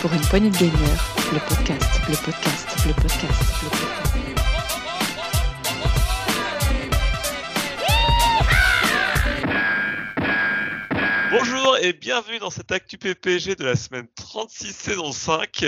Pour une poignée de le podcast, le podcast, le podcast, le podcast. Et bienvenue dans cette Actu PPG de la semaine 36 saison 5,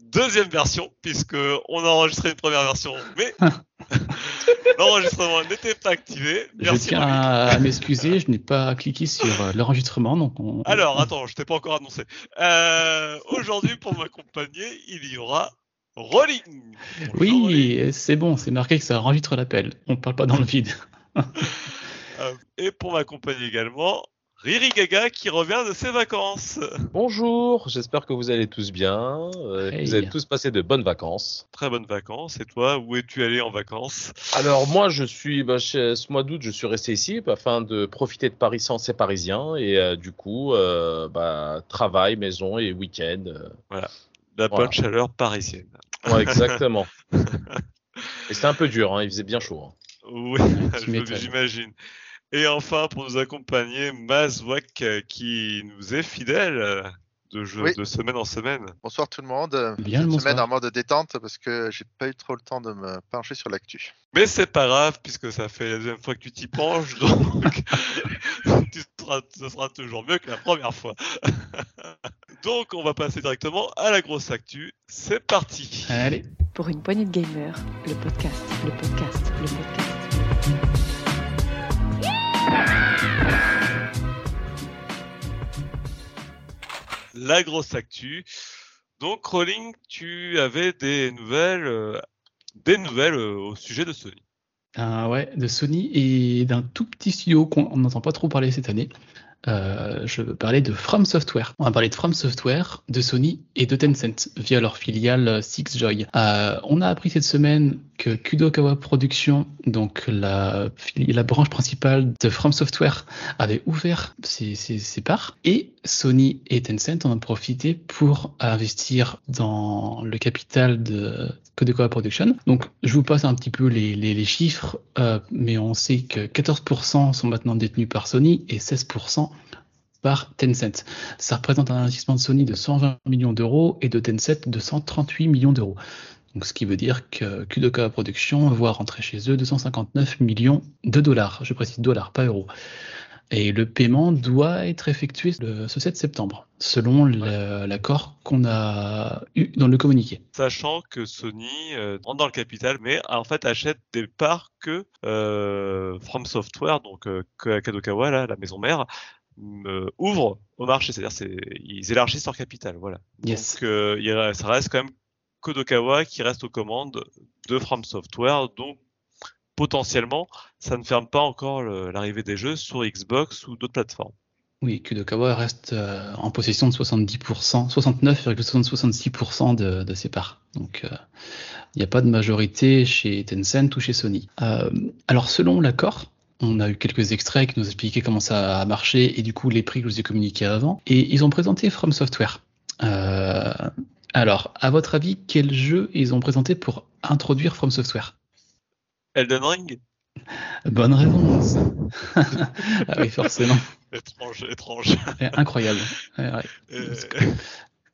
deuxième version, puisque on a enregistré une première version, mais l'enregistrement n'était pas activé. Je Merci. tiens Marie. à m'excuser, je n'ai pas cliqué sur euh, l'enregistrement, donc on... Alors, attends, je t'ai pas encore annoncé. Euh, Aujourd'hui, pour m'accompagner, il y aura Rolling. Bonjour. Oui, c'est bon, c'est marqué que ça enregistre l'appel. On parle pas dans le vide. Euh, et pour m'accompagner également, Riri Gaga qui revient de ses vacances. Bonjour, j'espère que vous allez tous bien, euh, que vous avez tous passé de bonnes vacances. Très bonnes vacances. Et toi, où es-tu allé en vacances? Alors moi, je suis, bah, chez- ce mois d'août, je suis resté ici afin de profiter de Paris sans ces Parisiens et euh, du coup, euh, bah, travail, maison et week-end. euh. La Voilà. bonne chaleur parisienne. Ouais, exactement. et c'était un peu dur, hein, il faisait bien chaud. hein. Oui, j'imagine. Et enfin, pour nous accompagner, Mazwak euh, qui nous est fidèle euh, de, jeu, Oui. de semaine en semaine. Bonsoir tout le monde. Bien Une semaine en mode détente parce que j'ai pas eu trop le temps de me pencher sur l'actu. Mais c'est pas grave, puisque ça fait la deuxième fois que tu t'y penches, donc tu seras, ce sera toujours mieux que la première fois. donc, on va passer directement à la grosse actu. C'est parti. Allez, Pour une poignée de gamers, le podcast, le podcast, le podcast. La grosse actu. Donc, Rolling, tu avais des nouvelles, euh, des nouvelles euh, au sujet de Sony. Ah ouais, de Sony et d'un tout petit studio qu'on n'entend pas trop parler cette année. Euh, je veux parler de From Software. On va parler de From Software, de Sony et de Tencent via leur filiale euh, Sixjoy. Euh, on a appris cette semaine Kudokawa Productions, donc la, branche principale de From Software, avait ouvert ses, parts et Sony et Tencent en ont profité pour investir dans le capital de Kudokawa Productions. Donc je vous passe un petit peu les chiffres, euh, mais on sait que 14% sont maintenant détenus par Sony et 16% par Tencent. Ça représente un investissement de Sony de 120 millions d'euros et de Tencent de 138 millions d'euros. Donc, ce qui veut dire que Kudokawa Productions va rentrer chez eux 259 millions de dollars. Je précise dollars, pas euros. Et le paiement doit être effectué le- ce 7 septembre, selon l'accord qu'on a eu dans le communiqué. Sachant que Sony euh, rentre dans le capital, mais en fait achète des parts que euh, From Software, donc euh, que Kadokawa, là, la maison mère, euh, ouvre au marché. C'est-à-dire c'est ils élargissent leur capital, voilà. Yes. Donc euh, ça reste quand même Kodokawa qui reste aux commandes de From Software, donc potentiellement ça ne ferme pas encore l'arrivée des jeux sur Xbox ou d'autres plateformes. Oui, Kudokawa reste euh, en possession de 70%, 69,66% de, ses parts. Donc, euh, il n'y a pas de majorité chez Tencent ou chez Sony. Euh, alors, selon l'accord, on a eu quelques extraits qui nous expliquaient comment ça a marché et du coup les prix que je vous ai communiqués avant. Et ils ont présenté From Software. Alors, à votre avis, quel jeu ils ont présenté pour introduire From Software? Elden Ring? Bonne réponse. ah oui, forcément. Étrange, étrange. Eh, Incroyable. Ouais, ouais. Euh,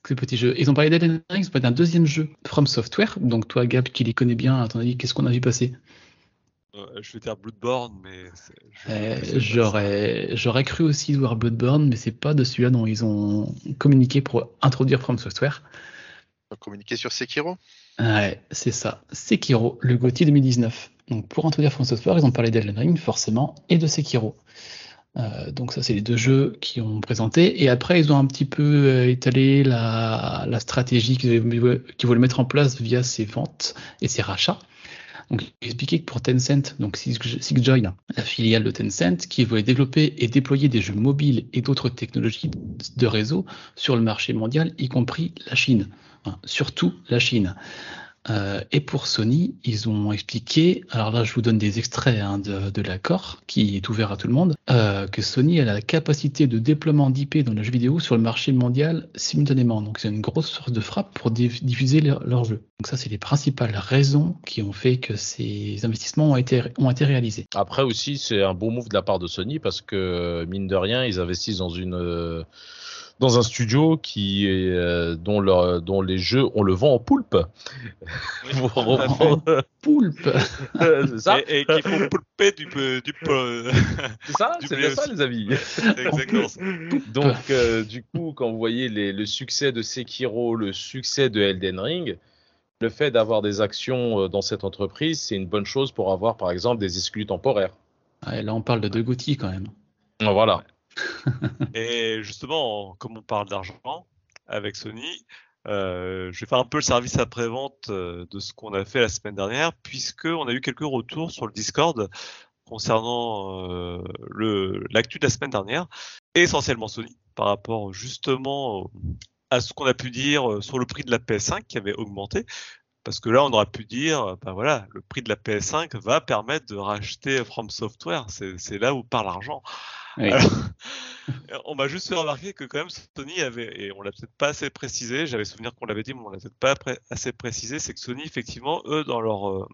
ce petit jeu. Ils ont parlé d'Elden Ring, ils ont parlé d'un deuxième jeu, From Software. Donc toi, Gab, qui les connais bien, à ton avis, qu'est-ce qu'on a vu passer? Euh, je vais dire Bloodborne, mais Euh, ça. J'aurais, j'aurais cru aussi voir Bloodborne, mais c'est pas de celui-là dont ils ont communiqué pour introduire From Software. Communiquer sur Sekiro. Ouais, c'est ça. Sekiro, le GOTY 2019. Donc pour introduire From Software, ils ont parlé d'Elden Ring, forcément, et de Sekiro. Euh, donc ça, c'est les deux jeux qui ont présenté. Et après, ils ont un petit peu euh, étalé la, stratégie qu'ils qu'ils voulaient mettre en place via ces ventes et ces rachats. Donc, ils expliquaient que pour Tencent, donc Six- Sixjoy, la filiale de Tencent, qui voulait développer et déployer des jeux mobiles et d'autres technologies de réseau sur le marché mondial, y compris la Chine. Surtout la Chine. Euh, et pour Sony, ils ont expliqué, alors là je vous donne des extraits hein, de, l'accord qui est ouvert à tout le monde, euh, que Sony a la capacité de déploiement d'IP dans le jeu vidéo sur le marché mondial simultanément. Donc c'est une grosse source de frappe pour diff- diffuser leurs leurs jeux. Donc ça c'est les principales raisons qui ont fait que ces investissements ont été, ont été réalisés. Après aussi, c'est un bon move de la part de Sony parce que, mine de rien, ils investissent dans une, euh, dans un studio qui est, euh, dont, leur, dont les jeux, on le vend en poulpe. Oui, reprendre- Poulpe c'est ça, Et, et qu'il faut poulper du, peu- du c'est ça, c'est bien ça, les amis. Exactement ça. Donc, euh, du coup, quand vous voyez les- le succès de Sekiro, le succès de Elden Ring, le fait d'avoir des actions euh, dans cette entreprise, c'est une bonne chose pour avoir, par exemple, des exclus temporaires. Ouais, Là, on parle de deux Gauthier quand même. Voilà. Et justement, comme on parle d'argent avec Sony, euh, je vais faire un peu le service après-vente euh, de ce qu'on a fait la semaine dernière, puisque on a eu quelques retours sur le Discord concernant euh, l'actu de la semaine dernière, essentiellement Sony, par rapport justement à ce qu'on a pu dire sur le prix de la PS5 qui avait augmenté. Parce que là, on aurait pu dire, ben voilà, le prix de la PS5 va permettre de racheter From Software. C'est là où part l'argent. Oui. Alors, on m'a juste fait remarquer que quand même Sony avait, et on l'a peut-être pas assez précisé, j'avais souvenir qu'on l'avait dit, mais on l'a peut-être pas assez précisé, c'est que Sony, effectivement, eux, dans leur euh,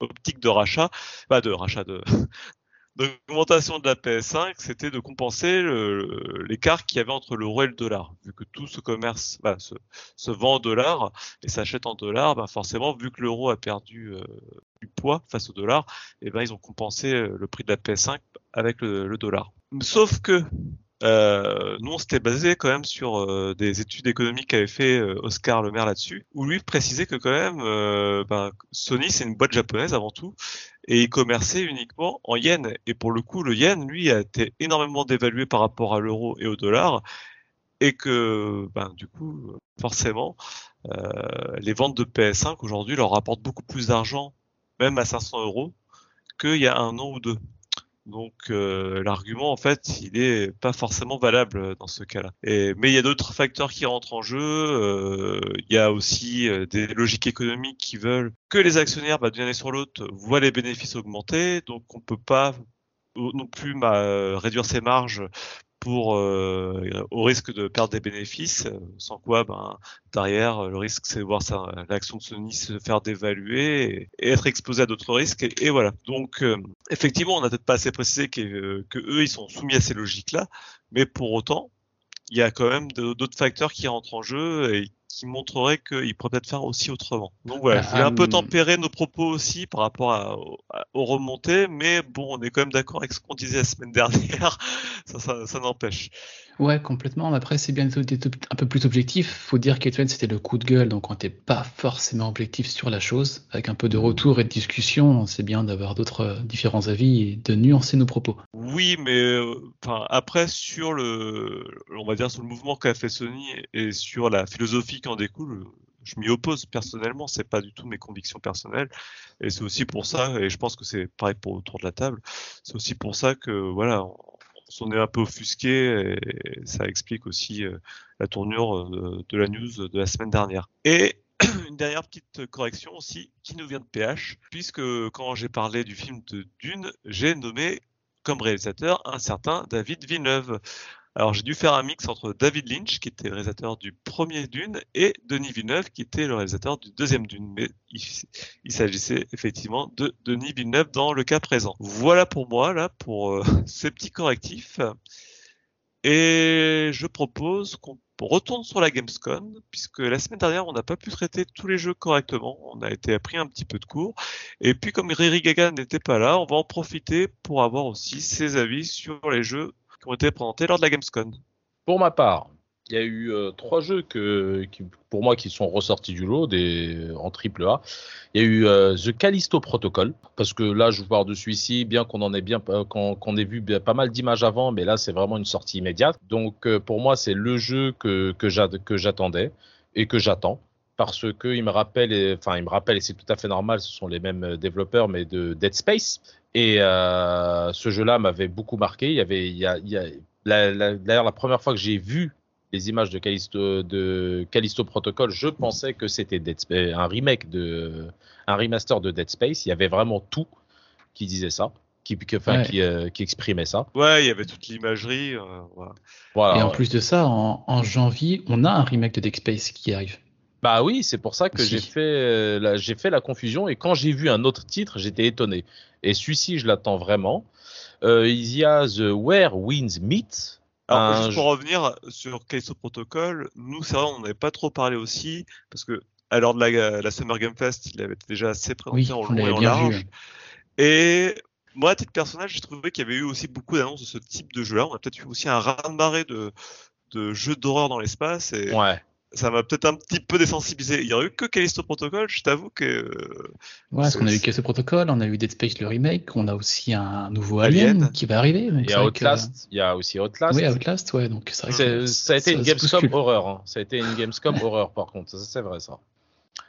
optique de rachat, pas de rachat de d'augmentation de la PS5, c'était de compenser l'écart qu'il y avait entre l'euro et le dollar. Vu que tout ce commerce bah, se, vend en dollars et s'achète en dollars, bah forcément, vu que l'euro a perdu euh, du poids face au dollar, et ben ils ont compensé euh, le prix de la PS5 avec le dollar. Sauf que euh, nous, on s'était basé quand même sur euh, des études économiques qu'avait fait euh, Oscar Le Maire là-dessus, où lui précisait que quand même, euh, ben, Sony, c'est une boîte japonaise avant tout, et il commerçait uniquement en yens. Et pour le coup, le yen, lui, a été énormément dévalué par rapport à l'euro et au dollar, et que, ben, du coup, forcément, les ventes de PS5 aujourd'hui leur rapportent beaucoup plus d'argent, même à 500 euros, qu'il y a un an ou deux. Donc euh, l'argument en fait, il est pas forcément valable dans ce cas-là. Mais il y a d'autres facteurs qui rentrent en jeu. euh, il y a aussi euh, des logiques économiques qui veulent que les actionnaires, bah, d'une année sur l'autre, voient les bénéfices augmenter. Donc on peut pas non plus réduire ses marges pour euh, au risque de perdre des bénéfices, euh, sans quoi ben derrière le risque c'est de voir l'action de Sony se faire dévaluer et, être exposé à d'autres risques et, voilà. Donc euh, effectivement on n'a peut-être pas assez précisé que, que eux ils sont soumis à ces logiques là, mais pour autant il y a quand même d'autres facteurs qui rentrent en jeu et qui montreraient qu'ils pourraient peut-être faire aussi autrement. Donc voilà, je voulais un peu Euh, tempérer nos propos aussi par rapport à, à- aux remontées, mais bon, on est quand même d'accord avec ce qu'on disait la semaine dernière, ça, ça, ça n'empêche. Ouais, complètement. Mais après, c'est bien d'être un peu plus objectif. Faut dire qu'Etwen, c'était le coup de gueule, donc on n'était pas forcément objectif sur la chose. Avec un peu de retour et de discussion, c'est bien d'avoir d'autres euh, différents avis et de nuancer nos propos. Oui, mais euh, après sur le, on va dire sur le mouvement qu'a fait Sony et sur la philosophie qui en découle, je m'y oppose personnellement. C'est pas du tout mes convictions personnelles, et c'est aussi pour ça, et je pense que c'est pareil pour autour de la table. C'est aussi pour ça que voilà, on, s'en est un peu offusqué, et ça explique aussi euh, la tournure euh, de la news de la semaine dernière. Et une dernière petite correction aussi qui nous vient de PH, puisque quand j'ai parlé du film de Dune, j'ai nommé comme réalisateur un certain David Villeneuve. Alors j'ai dû faire un mix entre David Lynch, qui était le réalisateur du premier Dune, et Denis Villeneuve, qui était le réalisateur du deuxième Dune. Mais il, s'agissait effectivement de Denis Villeneuve dans le cas présent. Voilà pour moi, là, pour euh, ces petits correctifs. Et je propose qu'on retourne sur la Gamescom, puisque la semaine dernière, on n'a pas pu traiter tous les jeux correctement. On a été appris un petit peu de cours. Et puis, comme Riri Gaga n'était pas là, on va en profiter pour avoir aussi ses avis sur les jeux qui ont été présentés lors de la Gamescom. Pour ma part, il y a eu euh, trois jeux que, qui, pour moi qui sont ressortis du lot en triple A. Il y a eu euh, The Callisto Protocol, parce que là, je vous parle de celui-ci, bien qu'on en ait bien, euh, qu'on ait vu pas mal d'images avant, mais là, c'est vraiment une sortie immédiate. Donc, pour moi, c'est le jeu que, que j'a- que j'attendais et que j'attends. Parce que il me rappelle, enfin, il me rappelle, et c'est tout à fait normal, ce sont les mêmes développeurs, mais de Dead Space. Et euh, ce jeu-là m'avait beaucoup marqué. Il y avait, il y a, il y a, la- la- d'ailleurs, la première fois que j'ai vu les images de Callisto, de Callisto Protocol, je pensais que c'était Dead Space, un remake de, un remaster de Dead Space. Il y avait vraiment tout qui disait ça, qui, Ouais. euh, qui exprimait ça. Ouais, il y avait toute l'imagerie. euh, voilà. Voilà. et en plus de ça, en, en janvier, on a un remake de Dead Space qui arrive. Bah oui, c'est pour ça que Si. j'ai fait, euh, la, j'ai fait la confusion et quand j'ai vu un autre titre, j'étais étonné. Et celui-ci, je l'attends vraiment. Euh, il y a The Where Winds Meet. Alors, Un juste pour revenir sur Callisto Protocol, nous, c'est vrai, on n'avait pas trop parlé aussi, parce que à l'heure de la, la Summer Game Fest, il avait déjà assez présenté Oui, en on long et en large. vu. Et moi, à titre personnel, j'ai trouvé qu'il y avait eu aussi beaucoup d'annonces de ce type de jeu-là. On a peut-être eu aussi un raz-de-marée de, de jeux d'horreur dans l'espace, et Ouais. Ça m'a peut-être un petit peu désensibilisé. Il y aurait eu que Callisto Protocol, je t'avoue que... euh, Ouais, parce qu'on a eu Callisto Protocol, on a eu Dead Space le remake, on a aussi un nouveau Alien. Alien, qui va arriver. Il y a Outlast. Il y a aussi Outlast. Oui, Outlast, ouais, donc c'est vrai C'est- que ça a été une Gamescom horreur. hein. Ça a été une Gamescom horreur, par contre. Ça, c'est vrai, ça.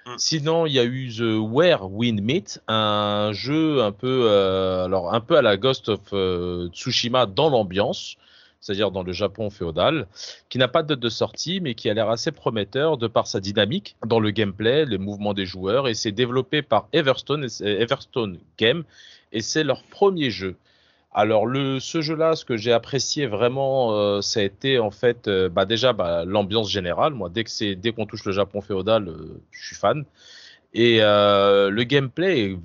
Mm. Sinon, il y a eu The Where Wind Meet, un jeu un peu, euh, alors un peu à la Ghost of euh, Tsushima dans l'ambiance, c'est-à-dire dans le Japon féodal, qui n'a pas de date de sortie, mais qui a l'air assez prometteur de par sa dynamique dans le gameplay, les mouvements des joueurs, et c'est développé par Everstone, Everstone Game, et c'est leur premier jeu. Alors ce jeu-là, ce que j'ai apprécié vraiment, euh, ça a été en fait, euh, bah déjà bah, l'ambiance générale. Moi, dès qu'on touche le Japon féodal, euh, je suis fan. Et euh, le gameplay est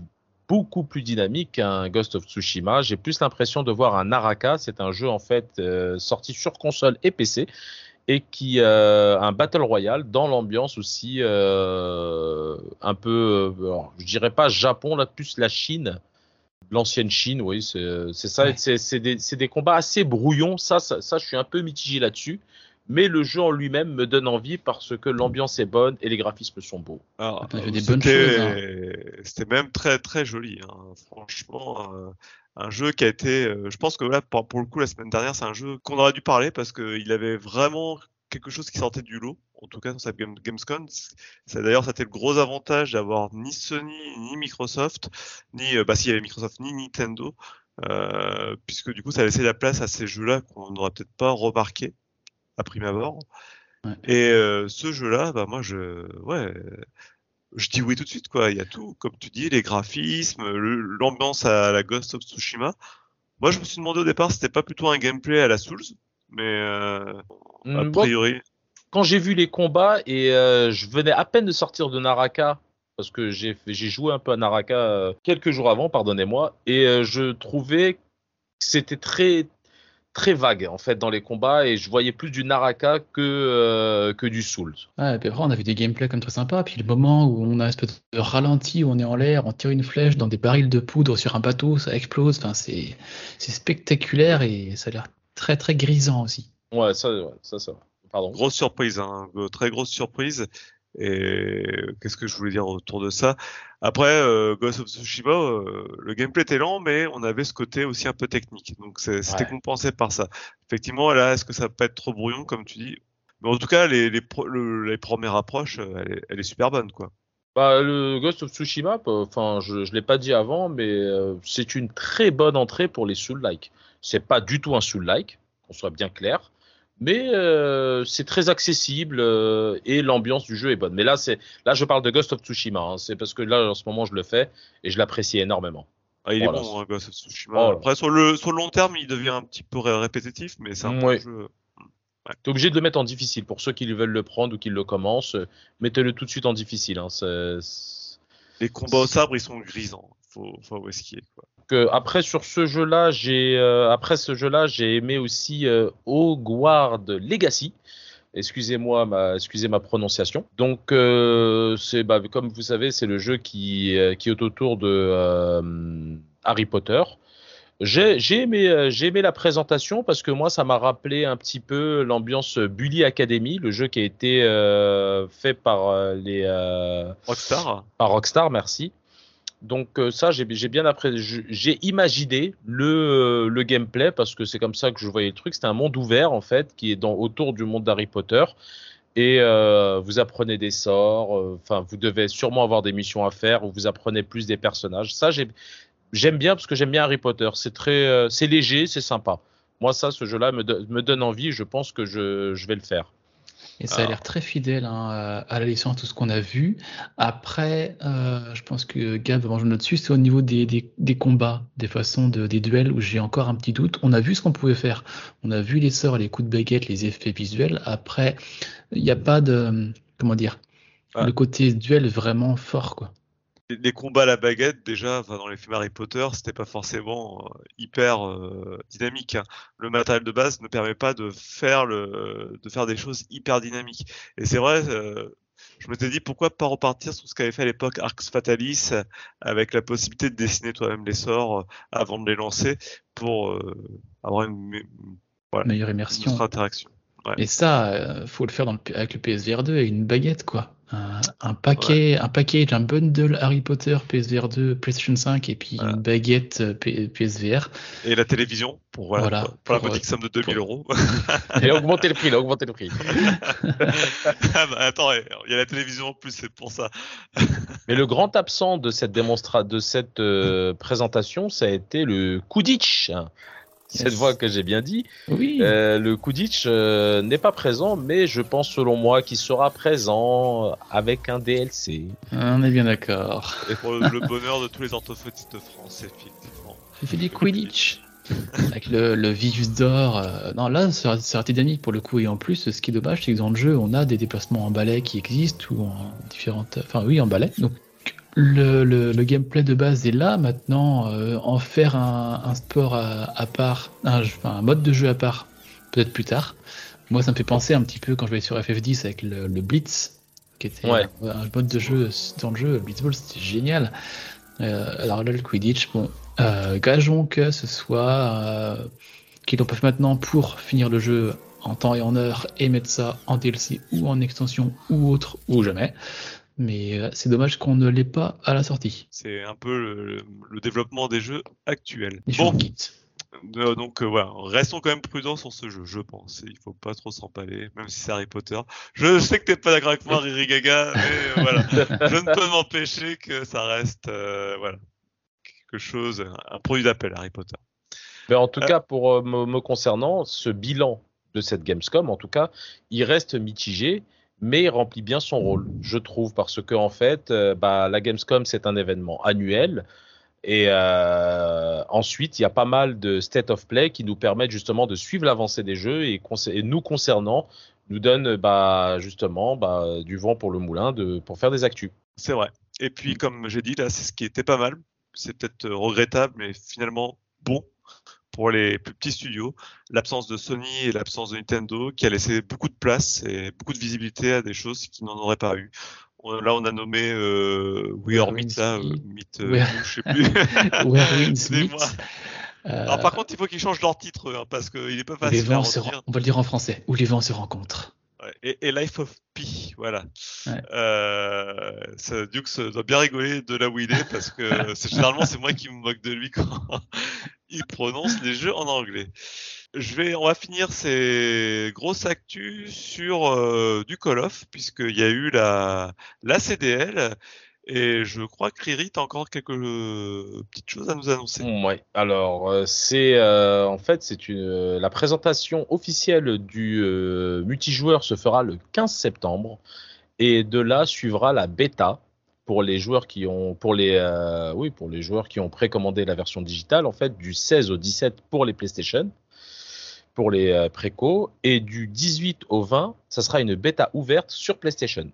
beaucoup plus dynamique qu'un Ghost of Tsushima. J'ai plus l'impression de voir un Naraka. C'est un jeu en fait euh, sorti sur console et PC et qui euh, un battle royale dans l'ambiance aussi euh, un peu, euh, alors, je dirais pas Japon là, plus la Chine l'ancienne Chine, oui, c'est ça. Ouais. C'est des, combats assez brouillons. Ça, ça, ça, je suis un peu mitigé là-dessus. Mais le jeu en lui-même me donne envie parce que l'ambiance est bonne et les graphismes sont beaux. Alors, On a fait des c'était- même très très joli. hein. Franchement, euh, un jeu qui a été. euh, je pense que là, pour, pour le coup, la semaine dernière, c'est un jeu qu'on aurait dû parler parce qu'il avait vraiment quelque chose qui sortait du lot. En tout cas, dans sa Game- Gamescom. C'est d'ailleurs, c'était le gros avantage d'avoir ni Sony, ni Microsoft, ni euh, bah s'il y avait Microsoft, ni Nintendo, euh, puisque du coup, ça laissait la place à ces jeux-là qu'on n'aurait peut-être pas remarqué à prime abord. Ouais. Et euh, ce jeu-là, bah moi, je, ouais, je dis oui tout de suite, quoi. Il y a tout, comme tu dis, les graphismes, l'ambiance à la Ghost of Tsushima. Moi, je me suis demandé au départ, si c'était pas plutôt un gameplay à la Souls, mais euh, a bon, priori, quand j'ai vu les combats et euh, je venais à peine de sortir de Naraka parce que j'ai joué un peu à Naraka quelques jours avant, pardonnez-moi, et je trouvais que c'était très très vague en fait dans les combats et je voyais plus du Naraka que euh, que du Souls. Ouais, et puis après, on a vu des gameplays comme très sympas. Puis le moment où on a un espèce de ralenti, où on est en l'air, on tire une flèche dans des barils de poudre sur un bateau, ça explose. Enfin, c'est c'est spectaculaire et ça a l'air très très grisant aussi. Ouais, ça, ouais, ça, ça. va. Pardon. grosse surprise, hein, très grosse surprise. Et qu'est-ce que je voulais dire autour de ça? Après, euh, Ghost of Tsushima, euh, le gameplay était lent, mais on avait ce côté aussi un peu technique. Donc c'était Ouais. compensé par ça. Effectivement, là, est-ce que ça peut être trop brouillon, comme tu dis? Mais en tout cas, les, les, pro- le- les premières approches, euh, elle est, elle est super bonne, quoi. Bah, le Ghost of Tsushima, enfin, je, je l'ai pas dit avant, mais euh, c'est une très bonne entrée pour les Soul-like. C'est pas du tout un Soul-like, qu'on soit bien clair, mais euh, c'est très accessible euh, et l'ambiance du jeu est bonne. Mais là, c'est là, je parle de Ghost of Tsushima. hein, c'est parce que là, en ce moment, je le fais et je l'apprécie énormément. Ah, il Voilà. est bon, hein, Ghost of Tsushima. Oh. Après, sur le, sur le long terme, il devient un petit peu ré- répétitif, mais c'est un bon Ouais. jeu. T'es obligé de le mettre en difficile pour ceux qui veulent le prendre ou qui le commencent. euh, Mettez-le tout de suite en difficile. Hein, Les combats au sabre, ils sont grisants. Faut, faut est, quoi. Après sur ce jeu-là, j'ai euh, après ce jeu-là, j'ai aimé aussi euh, Hogwarts Legacy. Excusez-moi ma excusez ma prononciation. Donc euh, c'est bah, comme vous savez, c'est le jeu qui qui est autour de Harry Potter. J'ai aimé j'ai aimé la présentation parce que moi ça m'a rappelé un petit peu l'ambiance Bully Academy, le jeu qui a été euh, fait par les euh, Rockstar par Rockstar, merci. Donc euh, ça, j'ai bien je- J'ai imaginé le, euh, le gameplay parce que c'est comme ça que je voyais le truc. C'était un monde ouvert en fait qui est dans autour du monde d'Harry Potter et euh, vous apprenez des sorts. Enfin, vous devez sûrement avoir des missions à faire où vous apprenez plus des personnages. Ça, j'ai- j'aime bien parce que j'aime bien Harry Potter. C'est très, c'est léger, c'est sympa. Moi, ça, ce jeu-là me, me donne envie. Je pense que je, je vais le faire. Et ça a l'air très fidèle hein, à à la licence, tout ce qu'on a vu. Après, euh, je pense que Gab va manger notre dessus, c'est au niveau des, des, des combats, des façons de, des duels où j'ai encore un petit doute. On a vu ce qu'on pouvait faire. On a vu les sorts, les coups de baguette, les effets visuels. Après, il n'y a pas de, comment dire, Ah. le côté duel vraiment fort, quoi. Les- combats à la baguette, déjà, enfin, dans les films Harry Potter, c'était pas forcément euh, hyper euh, dynamique. hein. Le matériel de base ne permet pas de faire le, de faire des choses hyper dynamiques. Et c'est vrai, euh, je m'étais dit pourquoi pas repartir sur ce qu'avait fait à l'époque Arx Fatalis, avec la possibilité de dessiner toi-même les sorts euh, avant de les lancer pour euh, avoir une, une Meilleure immersion. interaction. Et ça, faut le faire dans le, P- avec le PSVR 2 et une baguette, quoi. Un, un paquet, un package, un bundle Harry Potter, PSVR 2, PlayStation 5 et puis Voilà. une baguette euh, P- PSVR. Et la télévision, pour, voilà, Voilà, pour, pour la modique somme de 2000 euros. Il a augmenté le prix, il a augmenté le prix. Ah bah, attends, il y a la télévision en plus, c'est pour ça. Mais le grand absent de cette démonstra de cette euh, présentation, ça a été le Kudich. Cette voix que j'ai bien dit. Oui. Euh, le Kudich euh, n'est pas présent, mais je pense selon moi qu'il sera présent avec un DLC. On est bien d'accord. Et pour le, le bonheur de tous les orthophonistes de France, effectivement. Il fait Quidditch. Avec le, le Vius d'or. euh, non, là, été dynamique pour le coup. Et en plus, ce qui est dommage, c'est que dans le jeu, on a des déplacements en balai qui existent ou en différentes. Enfin, oui, en balai. Donc, le, le, le gameplay de base est là. Maintenant, euh, en faire un, un sport à, à part, un, jeu- enfin, un mode de jeu à part, peut-être plus tard. Moi, ça me fait penser un petit peu quand je vais sur FF10 avec le, le Blitz, qui était Ouais. un, un mode de jeu dans le jeu. Le Blitzball, c'était génial. Euh, alors là, le Quidditch, bon, euh, gageons que ce soit qu'ils l'ont pas fait maintenant pour finir le jeu en temps et en heure et mettre ça en DLC ou en extension ou autre ou jamais. Mais euh, c'est dommage qu'on ne l'ait pas à la sortie. C'est un peu le, le développement des jeux actuels. Les Bon, euh, donc euh, voilà, restons quand même prudents sur ce jeu, je pense. Il faut pas trop s'empaler, même si c'est Harry Potter. Je sais que t'es pas d'accord avec moi, Riri Gaga, mais euh, voilà, je ne peux m'empêcher que ça reste, euh, voilà, quelque chose, un produit d'appel, Harry Potter. Mais en tout Euh. cas, pour euh, me, me concernant, ce bilan de cette Gamescom, en tout cas, il reste mitigé, mais il remplit bien son rôle, je trouve, parce que en fait, euh, bah, la Gamescom c'est un événement annuel. Et euh, ensuite, il y a pas mal de state of play qui nous permettent justement de suivre l'avancée des jeux et, nous concernant, nous donne bah, justement bah, du vent pour le moulin pour faire des actus. C'est vrai. Et puis, comme j'ai dit, là, c'est ce qui était pas mal. C'est peut-être euh, regrettable, mais finalement bon pour les plus petits studios. L'absence de Sony et l'absence de Nintendo qui a laissé beaucoup de place et beaucoup de visibilité à des choses qui n'en auraient pas eu. On- Là, on a nommé euh, We Are Meet, là, euh, euh, je sais plus. Smith. Euh, Alors, par contre, il faut qu'ils changent leur titre hein, parce qu'il est pas les facile à vents se on va le dire en français, où les vents se rencontrent. Et, et Life of Pi, voilà. Ouais. Euh, ça, Dukes doit bien rigoler de là où il est parce que c'est généralement c'est moi qui me moque de lui quand il prononce les jeux en anglais. Je vais, on va finir ces grosses actus sur euh, du Call of puisqu'il y a eu la la CDL et je crois que Riri t'as encore quelques euh, petites choses à nous annoncer. Ouais. Alors, euh, c'est euh, en fait c'est une la présentation officielle du multijoueur se fera le 15 septembre et de là suivra la bêta pour les joueurs qui ont pour les oui pour les joueurs qui ont précommandé la version digitale en fait du 16 au 17 pour les PlayStation pour les préco et du 18 au 20 ça sera une bêta ouverte sur PlayStation.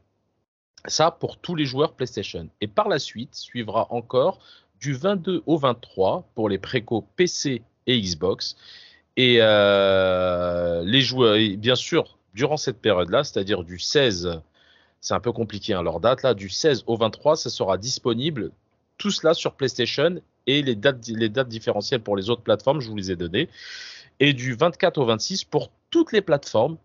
Ça pour tous les joueurs PlayStation. Et par la suite suivra encore du 22 au 23 pour les préco PC et Xbox. Et euh, les joueurs, bien sûr, durant cette période-là, c'est-à-dire du 16, c'est un peu compliqué hein, leur date, là, du 16 au 23, ça sera disponible, tout cela sur PlayStation et les dates, les dates différentielles pour les autres plateformes, je vous les ai données. Et du 24 au 26 pour toutes les plateformes.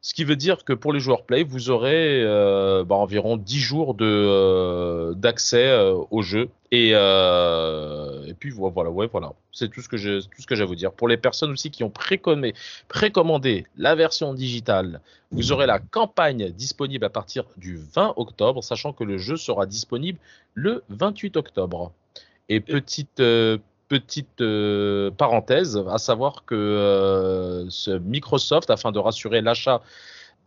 Ce qui veut dire que pour les joueurs Play, vous aurez euh, bah, environ 10 jours de, euh, d'accès euh, au jeu. Et, et puis vo- voilà, ouais, voilà. C'est tout ce que j'ai tout ce que j'ai à vous dire. Pour les personnes aussi qui ont précommandé, précommandé la version digitale, vous aurez la campagne disponible à partir du 20 octobre, sachant que le jeu sera disponible le 28 octobre. Et petite euh, petite euh, parenthèse, à savoir que euh, ce Microsoft, afin de rassurer l'achat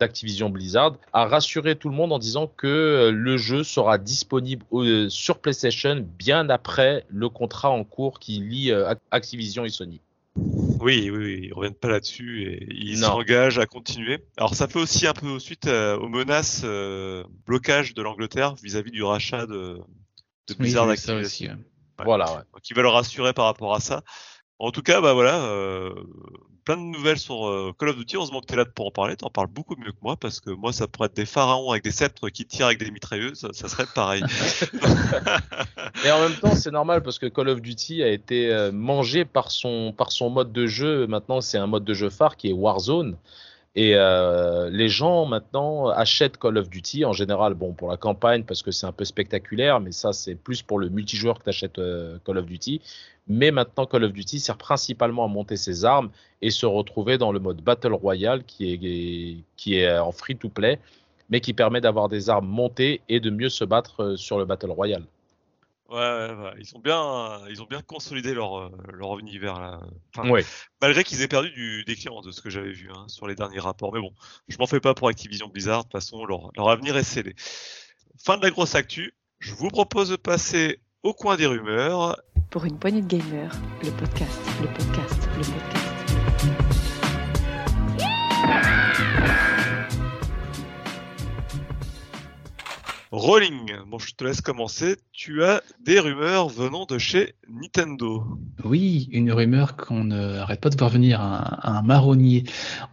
d'Activision Blizzard, a rassuré tout le monde en disant que euh, le jeu sera disponible euh, sur PlayStation bien après le contrat en cours qui lie euh, Ac- Activision et Sony. Oui, oui, oui, ils reviennent pas là-dessus et ils s'engagent à continuer. Alors ça fait aussi un peu suite euh, aux menaces euh, blocage de l'Angleterre vis-à-vis du rachat de Blizzard Activision. aussi. ouais. Ouais. Voilà, ouais. Donc ils veulent rassurer par rapport à ça. En tout cas, bah voilà, euh, plein de nouvelles sur euh, Call of Duty. Heureusement que tu es là pour en parler. Tu en parles beaucoup mieux que moi parce que moi, ça pourrait être des pharaons avec des sceptres qui tirent avec des mitrailleuses. Ça, ça serait pareil. Et en même temps, c'est normal parce que Call of Duty a été euh, mangé par son, par son mode de jeu. Maintenant, c'est un mode de jeu phare qui est Warzone. Et euh, les gens maintenant achètent Call of Duty en général, bon pour la campagne parce que c'est un peu spectaculaire, mais ça c'est plus pour le multijoueur que tu achètes Call of Duty. Mais maintenant Call of Duty sert principalement à monter ses armes et se retrouver dans le mode Battle Royale qui est, qui est en free to play, mais qui permet d'avoir des armes montées et de mieux se battre euh, sur le Battle Royale. Ouais, ouais, ouais. Ils ont bien, ils ont bien consolidé leur, euh, leur univers là. Enfin, Oui. Malgré qu'ils aient perdu du, des clients de ce que j'avais vu hein, sur les derniers rapports. Mais bon, je m'en fais pas pour Activision Blizzard. De toute façon, leur, leur avenir est scellé. Fin de la grosse actu. Je vous propose de passer au coin des rumeurs. Pour une poignée de gamers, le podcast, le podcast, le podcast. Rolling. Bon, je te laisse commencer. Tu as des rumeurs venant de chez Nintendo. Oui, une rumeur qu'on n'arrête pas de voir venir, un, un marronnier.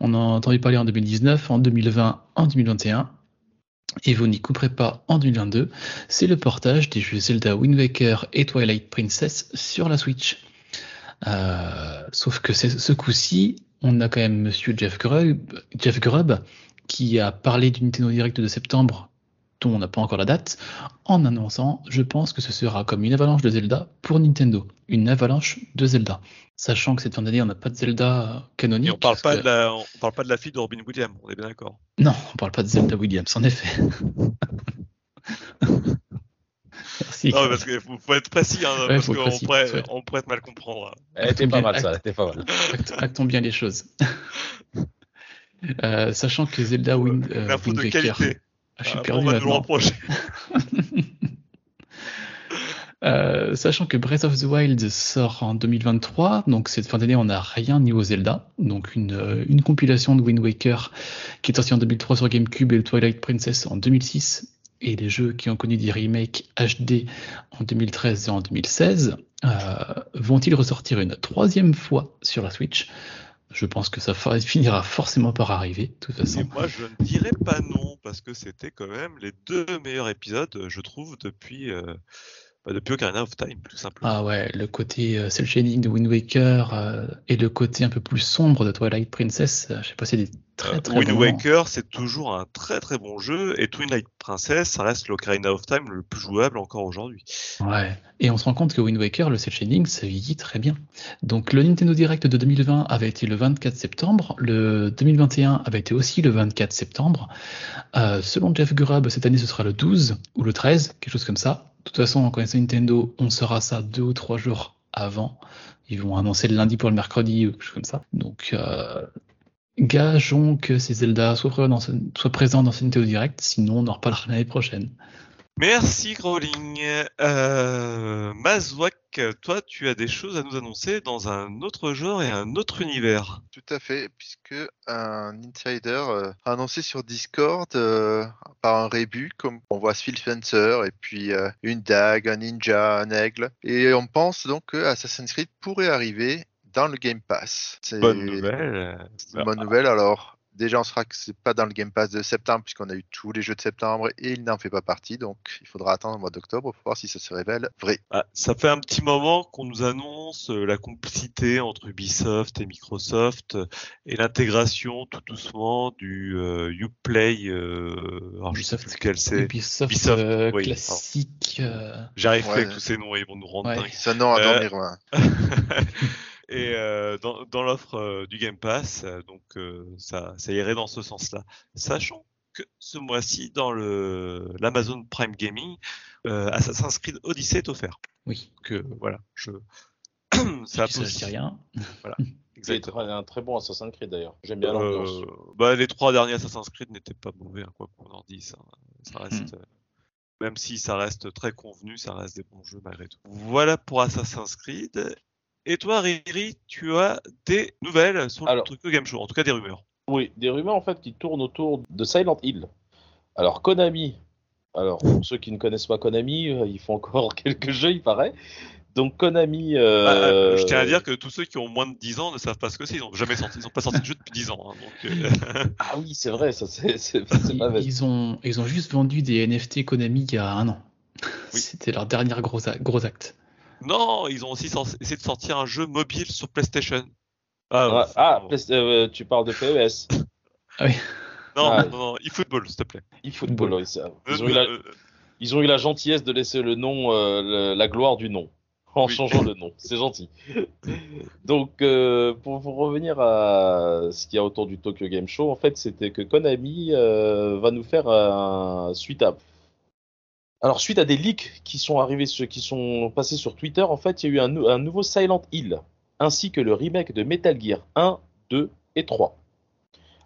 On a entendu parler en 2019, en 2020, en 2021. Et vous n'y couperez pas en 2022. C'est le portage des jeux Zelda Wind Waker et Twilight Princess sur la Switch. Euh, sauf que ce coup-ci, on a quand même Monsieur Jeff Grubb, Jeff Grubb qui a parlé du Nintendo Direct de septembre dont on n'a pas encore la date, en annonçant, je pense que ce sera comme une avalanche de Zelda pour Nintendo. Une avalanche de Zelda. Sachant que cette fin d'année, on n'a pas de Zelda canonique. Et on parle pas que- de la, on parle pas de la fille de Robin Williams. On est bien d'accord. Non, on parle pas de Zelda Williams, en effet. Merci. Non, parce qu'il faut, faut être précis, hein, Ouais, parce qu'on pourrait, ouais. on pourrait être mal comprendre. Elle était pas mal ça, elle pas mal. Act- Actons bien les choses. Euh, sachant que Zelda Wind, euh, Wind de Waker. qualité. Ah, je suis Ah, perdu on va nous reprocher. Euh, sachant que Breath of the Wild sort en 2023, donc cette fin d'année on n'a rien niveau Zelda, donc une, euh, une compilation de Wind Waker qui est sortie en 2003 sur GameCube et le Twilight Princess en 2006, et les jeux qui ont connu des remakes HD en 2013 et en 2016, euh, vont-ils ressortir une troisième fois sur la Switch? Je pense que ça finira forcément par arriver, de toute Et façon. moi, je ne dirais pas non, parce que c'était quand même les deux meilleurs épisodes, je trouve, depuis, euh, bah, depuis Ocarina of Time, tout simplement. Ah ouais, le côté euh, cel shading de Wind Waker euh, et le côté un peu plus sombre de Twilight Princess, euh, je sais pas, c'est des très Euh, très Wind bons. Waker, c'est toujours un très très bon jeu, et Twilight Princess, ça reste l'Ocarina of Time le plus jouable encore aujourd'hui. Ouais. Et on se rend compte que Wind Waker, le cel shading, ça vieillit très bien. Donc le Nintendo Direct de 2020 avait été le 24 septembre, le 2021 avait été aussi le 24 septembre. Euh, selon Jeff Grubb, cette année ce sera le 12 ou le 13, quelque chose comme ça. Toute façon, en connaissant Nintendo, on saura ça deux ou trois jours avant. Ils vont annoncer le lundi pour le mercredi ou quelque chose comme ça. Donc euh, gageons que ces Zelda soient présents dans ce, Nintendo Direct, sinon on en reparlera l'année prochaine. Merci Growling. Euh, Mazwak, toi, tu as des choses à nous annoncer dans un autre genre et un autre univers. Tout à fait, puisque un insider euh, a annoncé sur Discord euh, par un rébut, comme on voit Phil Spencer, et puis euh, une dague, un ninja, un aigle. Et on pense donc que Assassin's Creed pourrait arriver dans le Game Pass. C'est Bonne nouvelle. c'est une bonne nouvelle. Alors, déjà, on sera que c'est pas dans le Game Pass de septembre, puisqu'on a eu tous les jeux de septembre et il n'en fait pas partie. Donc, il faudra attendre le mois d'octobre pour voir si ça se révèle vrai. Ah, ça fait un petit moment qu'on nous annonce euh, la complicité entre Ubisoft et Microsoft et l'intégration tout doucement du euh, Uplay. Euh, alors je sais Ubisoft. plus lequel c'est. Ubisoft, Ubisoft, euh, oui, classique. euh, J'arrive Ouais. avec tous ces noms, ils vont nous rendre Ouais. dingues. Ce nom à dormir. et euh, dans, dans l'offre euh, du Game Pass, euh, donc euh, ça, ça irait dans ce sens-là. Sachant que ce mois-ci, dans le l'Amazon Prime Gaming, euh, Assassin's Creed Odyssey est offert. oui. Que voilà, je Ça, dit rien. C'est Exactement. très- un très bon Assassin's Creed d'ailleurs. J'aime bien l'ambiance. Euh, bah, les trois derniers Assassin's Creed n'étaient pas mauvais, hein, quoi qu'on en dise. hein. Ça reste, euh, même si ça reste très convenu, ça reste des bons jeux malgré tout. Voilà pour Assassin's Creed. Et toi, Riri, tu as des nouvelles sur le Alors- truc de Game Show, en tout cas des rumeurs. Oui, des rumeurs en fait qui tournent autour de Silent Hill. Alors Konami Alors, pour ceux qui ne connaissent pas Konami, euh, ils font encore quelques jeux, il paraît. Donc Konami. euh, Bah, euh, je tiens à dire que tous ceux qui ont moins de 10 ans ne savent pas ce que c'est. Ils ont jamais sorti, ils ont pas sorti de jeu depuis 10 ans. hein, donc, euh, Ah oui, c'est vrai, ça c'est c'est Ils, pas vrai. ils ont, ils ont juste vendu des NFT Konami il y a un an. Oui. C'était leur dernier gros acte. Non, ils ont aussi essayé de sortir un jeu mobile sur PlayStation. Ah, Ah, ah, bon. Euh, tu parles de PES. non, ah. non, non, eFootball, s'il te plaît. eFootball, oui, ça. Ils ont, Euh, eu la, euh, ils ont eu la gentillesse de laisser le nom, euh, la gloire du nom, en Oui. changeant le nom. C'est gentil. Donc, euh, pour, pour revenir à ce qu'il y a autour du Tokyo Game Show, en fait, c'était que Konami euh, va nous faire un suite à. Alors, suite à des leaks qui sont arrivés, qui sont passés sur Twitter, en fait, il y a eu un, nou- un nouveau Silent Hill, ainsi que le remake de Metal Gear 1, 2 et 3.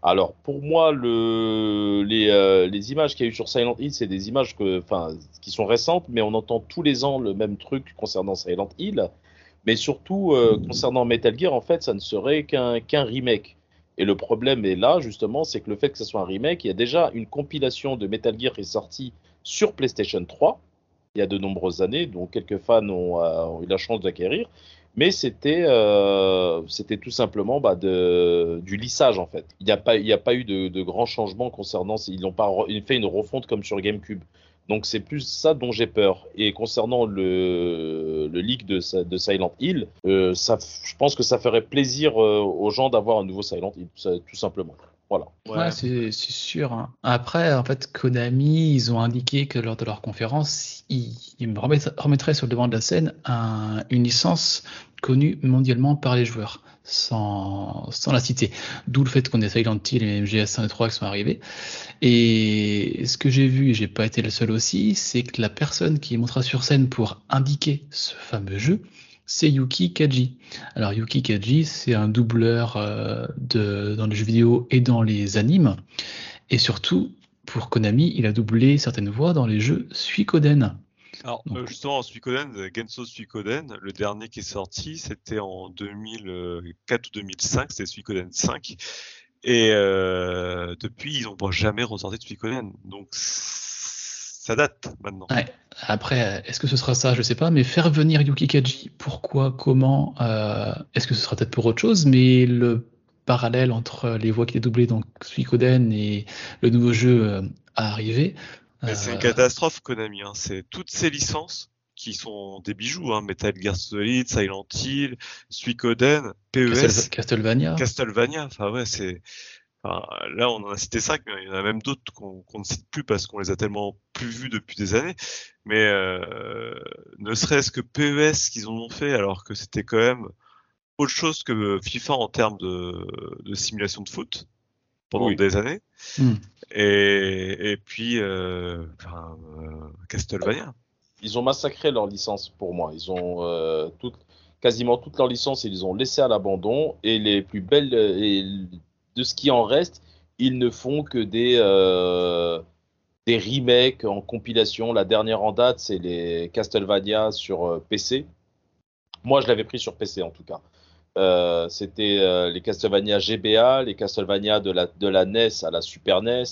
Alors, pour moi, euh, les images qu'il y a eu sur Silent Hill, c'est des images qui sont récentes, mais on entend tous les ans le même truc concernant Silent Hill. Mais surtout, euh, concernant Metal Gear, en fait, ça ne serait qu'un qu'un remake. Et le problème est là, justement, c'est que le fait que ce soit un remake, il y a déjà une compilation de Metal Gear qui est sortie sur PlayStation 3 il y a de nombreuses années, dont quelques fans ont, euh, eu la chance d'acquérir. Mais c'était euh, tout simplement bah, du lissage en fait. Il n'y a pas eu de, grands changements concernant. Ils n'ont pas fait une refonte comme sur GameCube. Donc c'est plus ça dont j'ai peur. Et concernant le, le leak de, Silent Hill, euh, je pense que ça ferait plaisir aux gens d'avoir un nouveau Silent Hill, tout simplement. Voilà. Ouais, c'est c'est sûr. hein. Après, en fait, Konami, ils ont indiqué que lors de leur conférence, ils, ils me remettraient, remettraient sur le devant de la scène un- une licence connue mondialement par les joueurs, sans, sans la citer. D'où le fait qu'on ait Silent Hill et MGS 1 et 3 qui sont arrivés. Et ce que j'ai vu, et j'ai pas été le seul aussi, c'est que la personne qui montera sur scène pour indiquer ce fameux jeu, c'est Yuki Kaji. Alors Yuki Kaji, c'est un doubleur euh, de, dans les jeux vidéo et dans les animes. Et surtout, pour Konami, il a doublé certaines voix dans les jeux Suikoden. Alors, Donc- euh, justement, Suikoden, euh, Genso Suikoden, le dernier qui est sorti, c'était en 2004 ou 2005, c'était Suikoden 5. Et euh, depuis, ils n'ont jamais ressorti de Suikoden. Donc, ça date maintenant. Ouais. Après, est-ce que ce sera ça? Je sais pas, mais faire venir Yuki Kaji, pourquoi, comment? Euh, Est-ce que ce sera peut-être pour autre chose? Mais le parallèle entre les voix qui étaient doublées dans Suikoden et le nouveau jeu euh, à arriver. Mais C'est une euh, catastrophe, Konami. Hein. C'est toutes ces licences qui sont des bijoux. Hein. Metal Gear Solid, Silent Hill, Suikoden, PES, Castle- Castlevania. Castlevania. Enfin, ouais, c'est. Enfin, là, on en a cité cinq, mais il y en a même d'autres qu'on ne cite plus parce qu'on les a tellement plus vus depuis des années. Mais euh, ne serait-ce que PES qu'ils en ont fait, alors que c'était quand même autre chose que FIFA en termes de, de simulation de foot pendant Oui. des années. Hmm. Et, et puis, euh, enfin, euh, Castlevania. Ils ont massacré leur licence pour moi. Ils ont euh, toutes- quasiment toutes leurs licences, ils les ont laissées à l'abandon. Et les plus belles, et de ce qui en reste, ils ne font que des, euh, des remakes en compilation. La dernière en date, c'est les Castlevania sur euh, PC. Moi, je l'avais pris sur PC en tout cas. Euh, C'était les Castlevania GBA, les Castlevania de la, NES à la Super NES.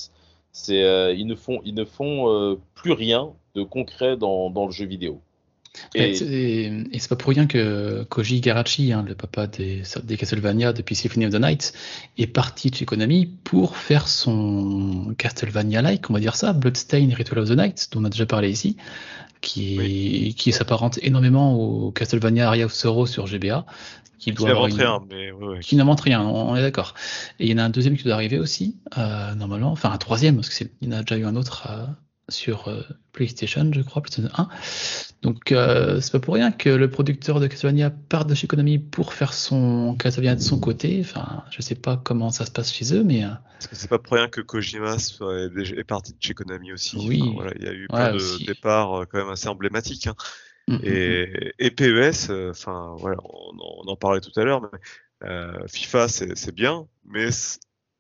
Euh, ils ne font, plus rien de concret dans le jeu vidéo. Et, Et, c'est- et c'est pas pour rien que Koji Igarashi, hein, le papa des, des Castlevania depuis Symphony of the Night, est parti de chez Konami pour faire son Castlevania-like, on va dire ça, Bloodstained Ritual of the Night, dont on a déjà parlé ici, qui, qui s'apparente énormément au Castlevania Aria of Sorrow sur GBA, qui doit une- rien, mais ouais, ouais. qui n'invente rien, on on est d'accord. Et il y en a un deuxième qui doit arriver aussi, euh, normalement, enfin un troisième, parce qu'il y en a déjà eu un autre euh, sur euh, PlayStation, je crois, PlayStation 1. Donc euh, c'est pas pour rien que le producteur de Castlevania part de chez Konami pour faire son Castlevania de son côté. Enfin, je sais pas comment ça se passe chez eux, mais euh, Parce que c'est pas pour rien que Kojima soit, est, est parti de chez Konami aussi. Oui. Enfin, voilà, il y a eu plein Ouais, de aussi. départs euh, quand même assez emblématiques. hein. mm, mm, mm. Et, et PES, enfin voilà, on, en- on en parlait tout à l'heure, mais FIFA c'est bien, mais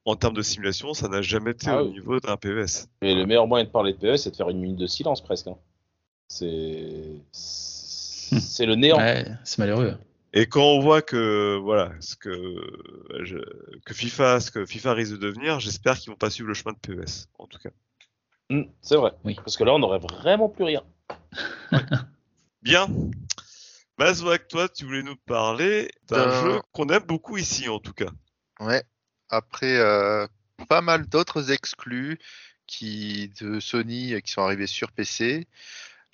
en termes de simulation, ça n'a jamais été Ah au oui. niveau d'un PES. et le meilleur moyen de parler de PES, c'est de faire une minute de silence presque. hein. C'est c'est le néant. Ouais, c'est malheureux. Et quand on voit que voilà, ce que je- que FIFA, ce que FIFA risque de devenir, j'espère qu'ils vont pas suivre le chemin de PES, en tout cas. Hmm, c'est vrai. Oui. Parce que là, on n'aurait vraiment plus rien. Bien. Mazouak, toi, tu voulais nous parler d'un D'un- jeu qu'on aime beaucoup ici, en tout cas. Ouais. Après euh, pas mal d'autres exclus qui de Sony euh, qui sont arrivés sur PC,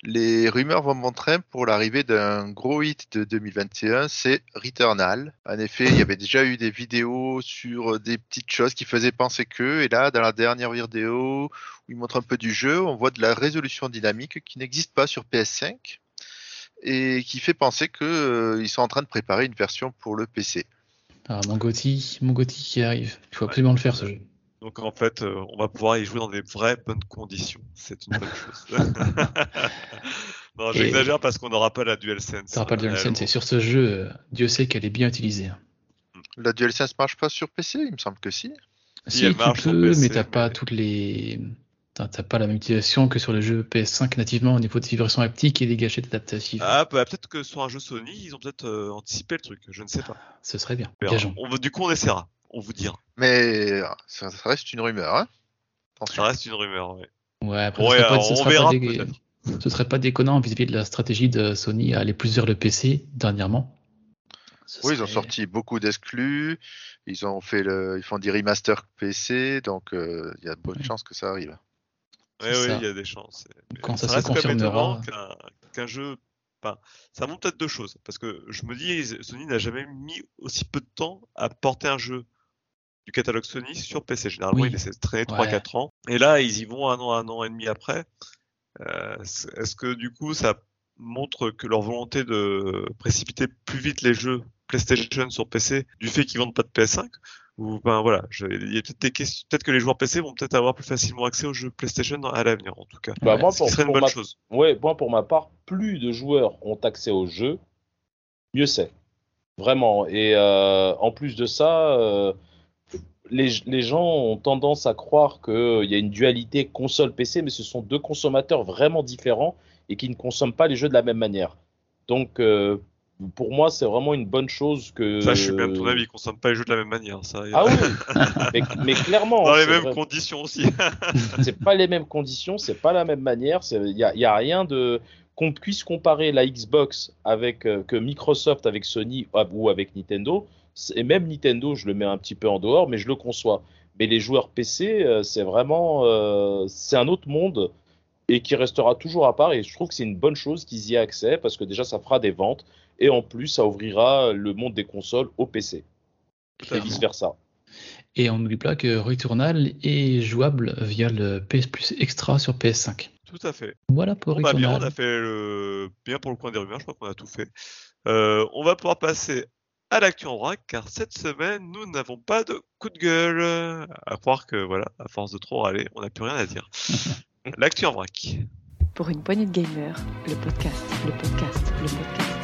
les rumeurs vont montrer pour l'arrivée d'un gros hit de 2021, c'est Returnal. En effet, il y avait déjà eu des vidéos sur des petites choses qui faisaient penser que, et là, dans la dernière vidéo où ils montrent un peu du jeu, on voit de la résolution dynamique qui n'existe pas sur PS5 et qui fait penser que euh, ils sont en train de préparer une version pour le PC. Alors, mon Gotti, mon Gotti qui arrive. Il faut absolument le faire, ce jeu. Donc en fait, euh, on va pouvoir y jouer dans des vraies bonnes conditions. C'est une bonne chose. non, Et- j'exagère parce qu'on n'aura pas la DualSense. Ça pas de DualSense. Et sur ce jeu, euh, Dieu sait qu'elle est bien utilisée. La DualSense marche pas sur PC, il me semble que si. Si, elle tu marche sur peux, PC, mais t'as pas mais- toutes les. T'as pas la même utilisation que sur le jeu PS5 nativement au niveau de vibration haptique et des gâchettes adaptatives. Ah, bah, peut-être que sur un jeu Sony, ils ont peut-être euh, anticipé le truc. Je ne sais pas. Ce serait bien. On du coup, on essaiera. On vous dira. Mais ça, ça reste une rumeur. Hein Attention. Ça reste une rumeur. ouais. Après, pas, on serait verra dé- ce serait pas déconnant vis-à-vis de la stratégie de Sony à aller plus vers le PC dernièrement. Ce Oui, ils ont sorti beaucoup d'exclus. Ils ont fait le, ils font des remasters PC, donc euh, il y a de bonnes Ouais. chances que ça arrive. Ouais, ça. il y a des chances. Mais Quand ça se reste quand même confirmera. étonnant qu'un jeu. Enfin, ça montre peut-être deux choses. Parce que je me dis, Sony n'a jamais mis aussi peu de temps à porter un jeu du catalogue Sony sur PC. Généralement, Oui. il essaie de traîner Ouais. 3-4 ans. Et là, ils y vont un an, un an et demi après. Euh, Est-ce que du coup, ça montre que leur volonté de précipiter plus vite les jeux PlayStation sur PC du fait qu'ils vendent pas de PS5 ou ben voilà, je- il y a peut-être des questions, peut-être que les joueurs PC vont peut-être avoir plus facilement accès aux jeux PlayStation à l'avenir en tout cas. Bah, moi, Ce pour, qui serait une bonne ma... chose. Ouais, moi, pour ma part, plus de joueurs ont accès au jeu, mieux c'est. Vraiment. Et euh, en plus de ça, euh, les, les gens ont tendance à croire qu'il y a une dualité console-PC, mais ce sont deux consommateurs vraiment différents et qui ne consomment pas les jeux de la même manière. Donc, euh, pour moi, c'est vraiment une bonne chose que. Ça, je suis bien de ton avis, ils consomment pas les jeux de la même manière. Ça, Ah oui, mais, mais clairement. Dans les c'est mêmes vrai. conditions aussi. c'est pas les mêmes conditions, c'est pas la même manière. Il y a, y a rien de qu'on puisse comparer la Xbox avec euh, que Microsoft avec Sony ou avec Nintendo. Et même Nintendo, je le mets un petit peu en dehors, mais je le conçois. Mais les joueurs PC, euh, c'est vraiment euh, c'est un autre monde et qui restera toujours à part. Et je trouve que c'est une bonne chose qu'ils y aient accès parce que déjà ça fera des ventes et en plus ça ouvrira le monde des consoles au PC et Clairement. vice versa. Et on n'oublie pas que Returnal est jouable via le PS Plus Extra sur PS5. Tout à fait. Voilà pour Bon, bah, bien, Returnal. on a fait le... bien pour le coin des rumeurs, je crois qu'on a tout fait. Euh, on va pouvoir passer à l'actu en vrac, car cette semaine, nous n'avons pas de coup de gueule. À croire que, voilà, à force de trop râler, on n'a plus rien à dire. l'actu en vrac. Pour une poignée de gamers, le podcast, le podcast, le podcast.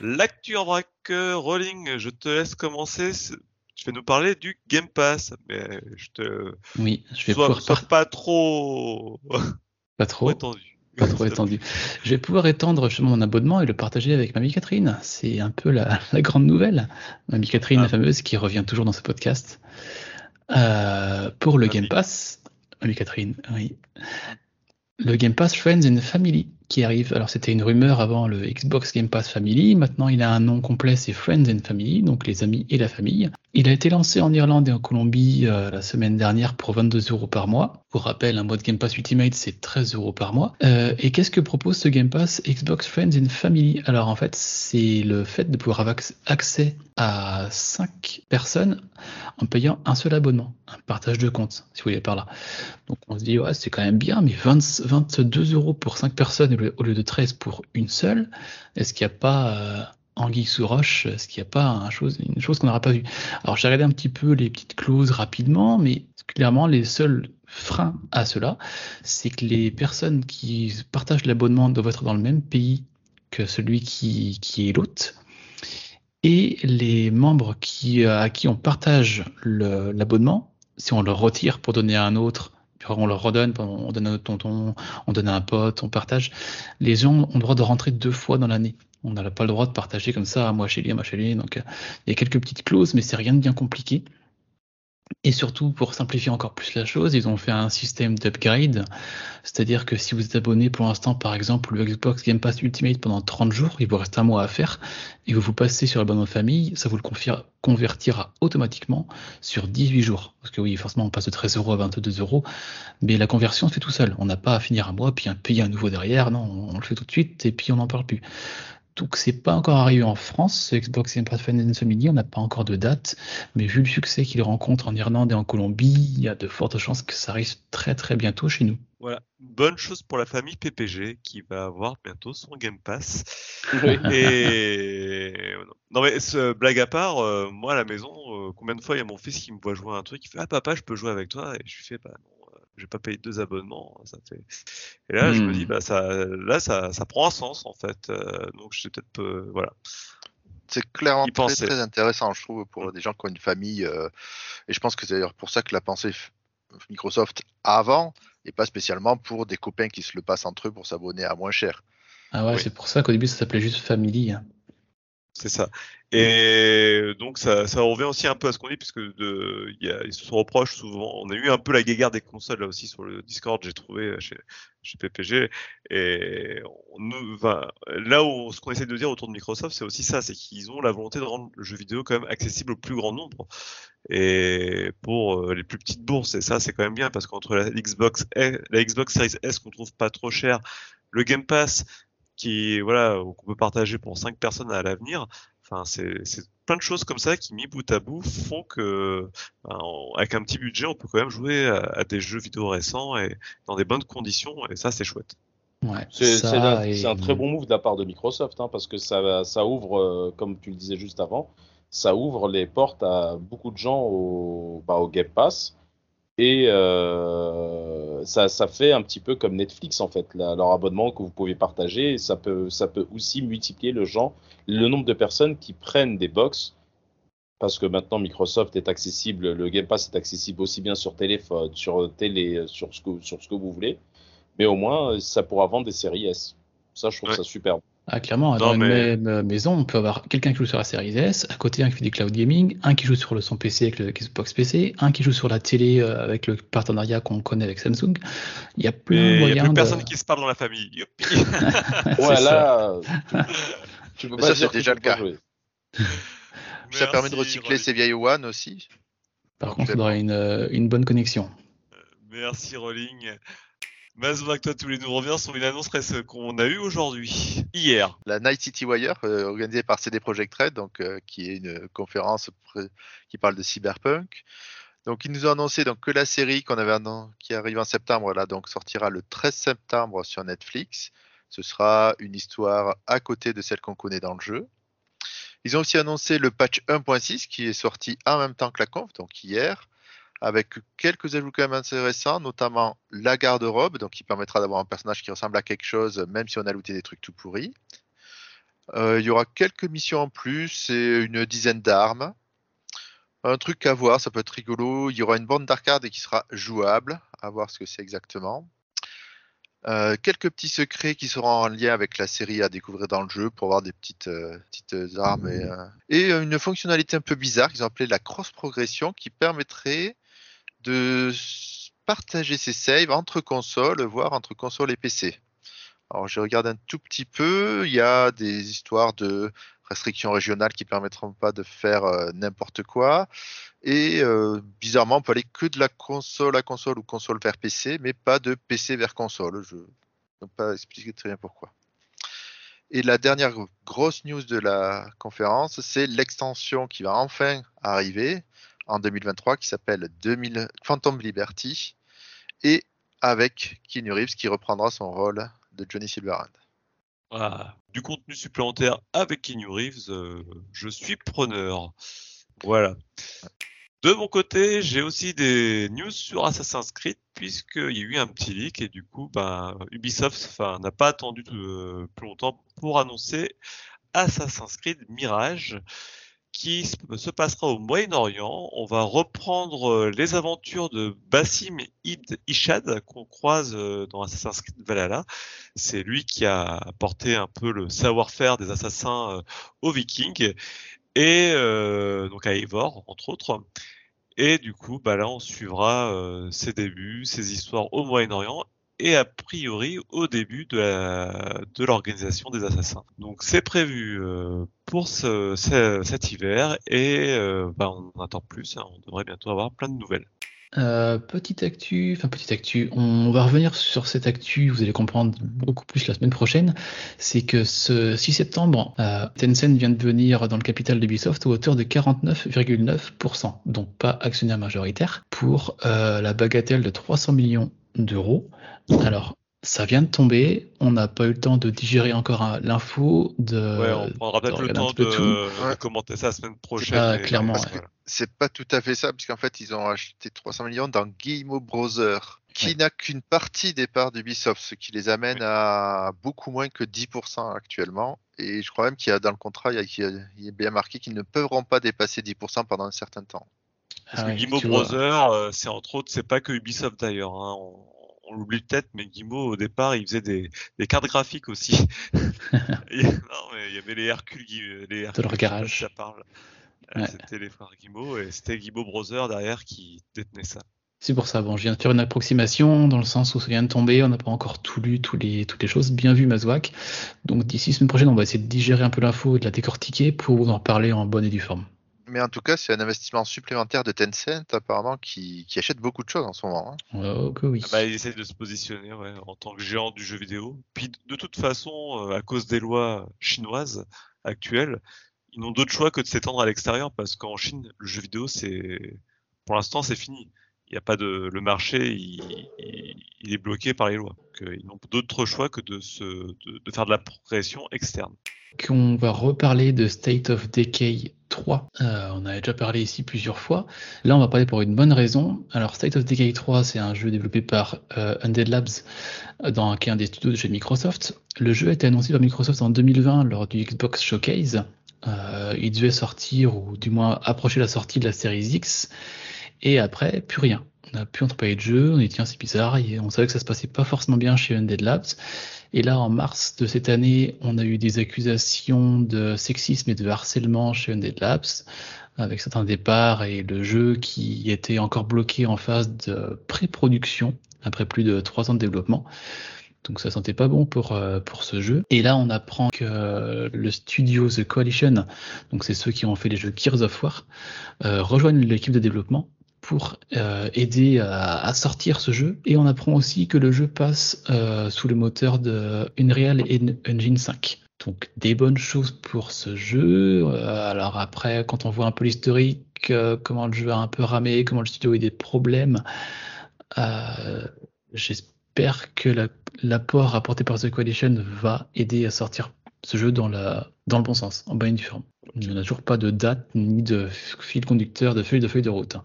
L'actu en vrac, euh, Rolling, je te laisse commencer. Tu vas nous parler du Game Pass, mais je te Oui, je vais sois, pouvoir pas trop, pas trop étendu. pas trop étendu. Je vais pouvoir étendre mon abonnement et le partager avec Mamie Catherine. C'est un peu la, la grande nouvelle. Mamie Catherine, Ah. la fameuse, qui revient toujours dans ce podcast. Euh, pour le Mamie. Game Pass, Mamie Catherine, oui. Le Game Pass Friends and Family qui arrive. Alors c'était une rumeur avant le Xbox Game Pass Family. Maintenant il a un nom complet, c'est Friends and Family, donc les amis et la famille. Il a été lancé en Irlande et en Colombie euh, la semaine dernière pour 22 euros par mois. Pour rappel, un mois de Game Pass Ultimate c'est 13 euros par mois. Euh, et qu'est-ce que propose ce Game Pass Xbox Friends and Family? Alors en fait c'est le fait de pouvoir avoir acc- accès à 5 personnes en payant un seul abonnement, un partage de compte, si vous voulez par là. Donc on se dit, ouais, c'est quand même bien, mais 20 22 euros pour 5 personnes au lieu- de 13 pour une seule, est-ce qu'il n'y a pas euh, anguille sous roche Est-ce qu'il n'y a pas une chose qu'on n'aura pas vue? Alors j'ai regardé un petit peu les petites clauses rapidement, mais clairement les seuls freins à cela, c'est que les personnes qui partagent l'abonnement doivent être dans le même pays que celui qui, est l'hôte. Et les membres euh, à qui on partage l'abonnement, si on le retire pour donner à un autre, on le redonne, on donne à notre tonton, on donne à un pote, on partage, les gens ont le droit de rentrer deux fois dans l'année. On n'a pas le droit de partager comme ça, moi chez lui, moi chez lui. Donc euh, il y a quelques petites clauses, mais c'est rien de bien compliqué. Et surtout, pour simplifier encore plus la chose, ils ont fait un système d'upgrade. C'est-à-dire que si vous êtes abonné pour l'instant, par exemple, le Xbox Game Pass Ultimate pendant 30 jours, il vous reste un mois à faire, et vous vous passez sur l'abonnement famille, ça vous le convertira automatiquement sur 18 jours. Parce que oui, forcément, on passe de 13 euros à 22 euros, mais la conversion se fait tout seul. On n'a pas à finir un mois, puis payer un nouveau derrière, non, on le fait tout de suite, et puis on n'en parle plus. Donc c'est pas encore arrivé en France, Xbox Game Pass Finance Family, on n'a pas encore de date, mais vu le succès qu'il rencontre en Irlande et en Colombie, il y a de fortes chances que ça arrive très très bientôt chez nous. Voilà, bonne chose pour la famille PPG qui va avoir bientôt son Game Pass. Et non. Mais ce blague à part, euh, moi à la maison, euh, combien de fois il y a mon fils qui me voit jouer un truc, il fait ah papa je peux jouer avec toi? Et je lui fais bah non j'ai pas payé deux abonnements. Ça fait... Et là, je me dis, hmm. bah, ça, là, ça, ça prend un sens, en fait. Euh, donc, je peut-être, euh, voilà. C'est clairement très, très, intéressant, je trouve, pour hmm. des gens qui ont une famille. Euh, et je pense que c'est d'ailleurs pour ça que la pensée Microsoft avant, et pas spécialement pour des copains qui se le passent entre eux pour s'abonner à moins cher. Ah ouais, c'est pour ça qu'au début, ça s'appelait juste Family. Hein. C'est ça. Et donc ça, revient aussi un peu à ce qu'on dit, puisque de, y a, ils se reprochent souvent. On a eu un peu la guéguerre des consoles là aussi sur le Discord, j'ai trouvé chez, chez PPG. Et on, enfin, là où ce qu'on essaie de dire autour de Microsoft, c'est aussi ça, c'est qu'ils ont la volonté de rendre le jeu vidéo quand même accessible au plus grand nombre. Et pour euh, les plus petites bourses, et ça c'est quand même bien, parce qu'entre la Xbox, la Xbox Series S qu'on trouve pas trop cher, le Game Pass qui voilà qu'on peut partager pour cinq personnes à l'avenir. Enfin, c'est plein de choses comme ça qui mis bout à bout font que ben, avec un petit budget, on peut quand même jouer à, des jeux vidéo récents et dans des bonnes conditions et ça c'est chouette. Ouais, c'est un, très bon move de la part de Microsoft hein, parce que ça, ça ouvre, euh, comme tu le disais juste avant, ça ouvre les portes à beaucoup de gens au, bah, au Game Pass et euh, ça, ça, fait un petit peu comme Netflix en fait, leur abonnement que vous pouvez partager. Ça peut, ça peut aussi multiplier le, genre, le nombre de personnes qui prennent des box. Parce que maintenant Microsoft est accessible, le Game Pass est accessible aussi bien sur téléphone, sur télé, sur ce que, sur ce que vous voulez. Mais au moins, ça pourra vendre des séries S. Ça, je trouve ça superbe. Ah, clairement, dans une même euh, maison, on peut avoir quelqu'un qui joue sur la série S, à côté un qui fait du cloud gaming, un qui joue sur le son PC avec le Xbox PC, un qui joue sur la télé euh, avec le partenariat qu'on connaît avec Samsung. Il y a plein de moyens. Il n'y a plus personne qui se parle dans la famille. voilà. tu peux pas ça, c'est déjà le cas. ça permet de recycler ces vieilles One aussi. Par contre, il faudra une, euh, une bonne connexion. Merci Rolling. Mazouak, toi, tous les nous reviens sur une annonce qu'on a eue aujourd'hui, hier. La Night City Wire, euh, organisée par CD Projekt Red, donc, euh, qui est une conférence qui parle de cyberpunk. Donc, ils nous ont annoncé donc, que la série qu'on avait qui arrive en septembre, là, donc, sortira le 13 septembre sur Netflix. Ce sera une histoire à côté de celle qu'on connaît dans le jeu. Ils ont aussi annoncé le patch 1.6 qui est sorti en même temps que la conf, donc hier avec quelques ajouts quand même intéressants, notamment la garde-robe, donc qui permettra d'avoir un personnage qui ressemble à quelque chose, même si on a looté des trucs tout pourris. Euh, il y aura quelques missions en plus et une dizaine d'armes. Un truc à voir, ça peut être rigolo. Il y aura une bande d'arcade qui sera jouable, à voir ce que c'est exactement. Euh, quelques petits secrets qui seront en lien avec la série à découvrir dans le jeu pour avoir des petites, euh, petites armes et, et, une fonctionnalité un peu bizarre qu'ils ont appelée la cross progression qui permettrait de partager ses saves entre consoles, voire entre consoles et PC. Alors je regarde un tout petit peu, il y a des histoires de restrictions régionales qui permettront pas de faire euh, n'importe quoi. Et euh, bizarrement, on peut aller que de la console à console ou console vers PC, mais pas de PC vers console. Je ne peux pas expliquer très bien pourquoi. Et la dernière grosse news de la conférence, c'est l'extension qui va enfin arriver en 2023 qui s'appelle 2000 Phantom Liberty et avec Keanu Reeves qui reprendra son rôle de Johnny Silverhand. Voilà. Du contenu supplémentaire avec Keanu Reeves, euh, je suis preneur. Voilà. De mon côté, j'ai aussi des news sur Assassin's Creed puisqu'il y a eu un petit leak et du coup, bah, Ubisoft n'a pas attendu plus longtemps pour annoncer Assassin's Creed Mirage qui se passera au Moyen-Orient. On va reprendre euh, les aventures de Bassim Ibn Ishad qu'on croise euh, dans Assassin's Creed Valhalla. C'est lui qui a apporté un peu le savoir-faire des assassins euh, aux Vikings et donc à Eivor entre autres. Et du coup, bah là, on suivra ses débuts, ses histoires au Moyen-Orient et a priori au début de l'organisation des assassins. Donc c'est prévu euh, pour ce, cet hiver et euh, bah, on attend plus, hein. on devrait bientôt avoir plein de nouvelles. Euh, petite actu, enfin petite actu, on va revenir sur cette actu, vous allez comprendre beaucoup plus la semaine prochaine, c'est que ce 6 septembre, Tencent vient de venir dans le capital d'Ubisoft à hauteur de 49,9%, donc pas actionnaire majoritaire, pour la bagatelle de 300 millions d'euros. Alors, ça vient de tomber, on n'a pas eu le temps de digérer encore l'info. De, ouais, on prendra peut-être le temps de, commenter ça la semaine prochaine. Ah, clairement. C'est pas tout à fait ça, puisqu'en fait, ils ont acheté 300 millions dans Guillemot Browser, qui n'a qu'une partie des parts d'Ubisoft, ce qui les amène à beaucoup moins que 10% actuellement. Et je crois même qu'il y a dans le contrat, il y a, bien marqué qu'ils ne pourront pas dépasser 10% pendant un certain temps. Parce que ah Guillemot Browser, euh, c'est entre autres, c'est pas que Ubisoft d'ailleurs. Hein on l'oublie peut-être, mais Guimau, au départ, il faisait des, cartes graphiques aussi. non, mais il y avait les Hercule, les Hercule, le garage. Ça parle. Euh, c'était les frères Guimau et c'était Guimau Brother derrière qui détenait ça. C'est pour ça, bon, je viens de faire une approximation dans le sens où ça vient de tomber, on n'a pas encore tout lu, les, toutes les choses, bien vu Mazouak. Donc d'ici semaine prochaine, on va essayer de digérer un peu l'info et de la décortiquer pour vous en parler en bonne et due forme. Mais en tout cas, c'est un investissement supplémentaire de Tencent, apparemment, qui, achète beaucoup de choses en ce moment. Hein. Oh, oui. Ah bah, il essaie de se positionner en tant que géant du jeu vidéo. Puis, de toute façon, euh, à cause des lois chinoises actuelles, ils n'ont d'autre choix que de s'étendre à l'extérieur parce qu'en Chine, le jeu vidéo, c'est, pour l'instant, c'est fini. Il n'y a pas de, le marché, il, est bloqué par les lois. ils n'ont d'autre choix que de, se, de faire de la progression externe qu'on va reparler de State of Decay 3. Euh, on avait déjà parlé ici plusieurs fois. Là, on va parler pour une bonne raison. Alors, State of Decay 3, c'est un jeu développé par euh, Undead Labs, euh, dans, qui est un des studios de chez Microsoft. Le jeu a été annoncé par Microsoft en 2020 lors du Xbox Showcase. il devait sortir, ou du moins approcher la sortie de la série X. Et après, plus rien. On n'a plus entrepris de jeu, on dit tiens c'est bizarre, on savait que ça se passait pas forcément bien chez Undead Labs. Et là, en mars de cette année, on a eu des accusations de sexisme et de harcèlement chez Undead Labs, avec certains départs et le jeu qui était encore bloqué en phase de pré-production après plus de trois ans de développement. Donc ça sentait pas bon pour euh, pour ce jeu. Et là, on apprend que le studio The Coalition, donc c'est ceux qui ont fait les jeux Gears of War, euh, rejoignent l'équipe de développement pour euh, aider à, sortir ce jeu. Et on apprend aussi que le jeu passe euh, sous le moteur de Unreal Engine 5. Donc des bonnes choses pour ce jeu. Euh, alors après, quand on voit un peu l'historique, comment le jeu a un peu ramé, comment le studio a eu des problèmes, j'espère que l'apport apporté par The Coalition va aider à sortir ce jeu dans, la, dans le bon sens, en bonne et due forme. Il n'y a toujours pas de date ni de fil conducteur, de feuille de feuille de route. Hein.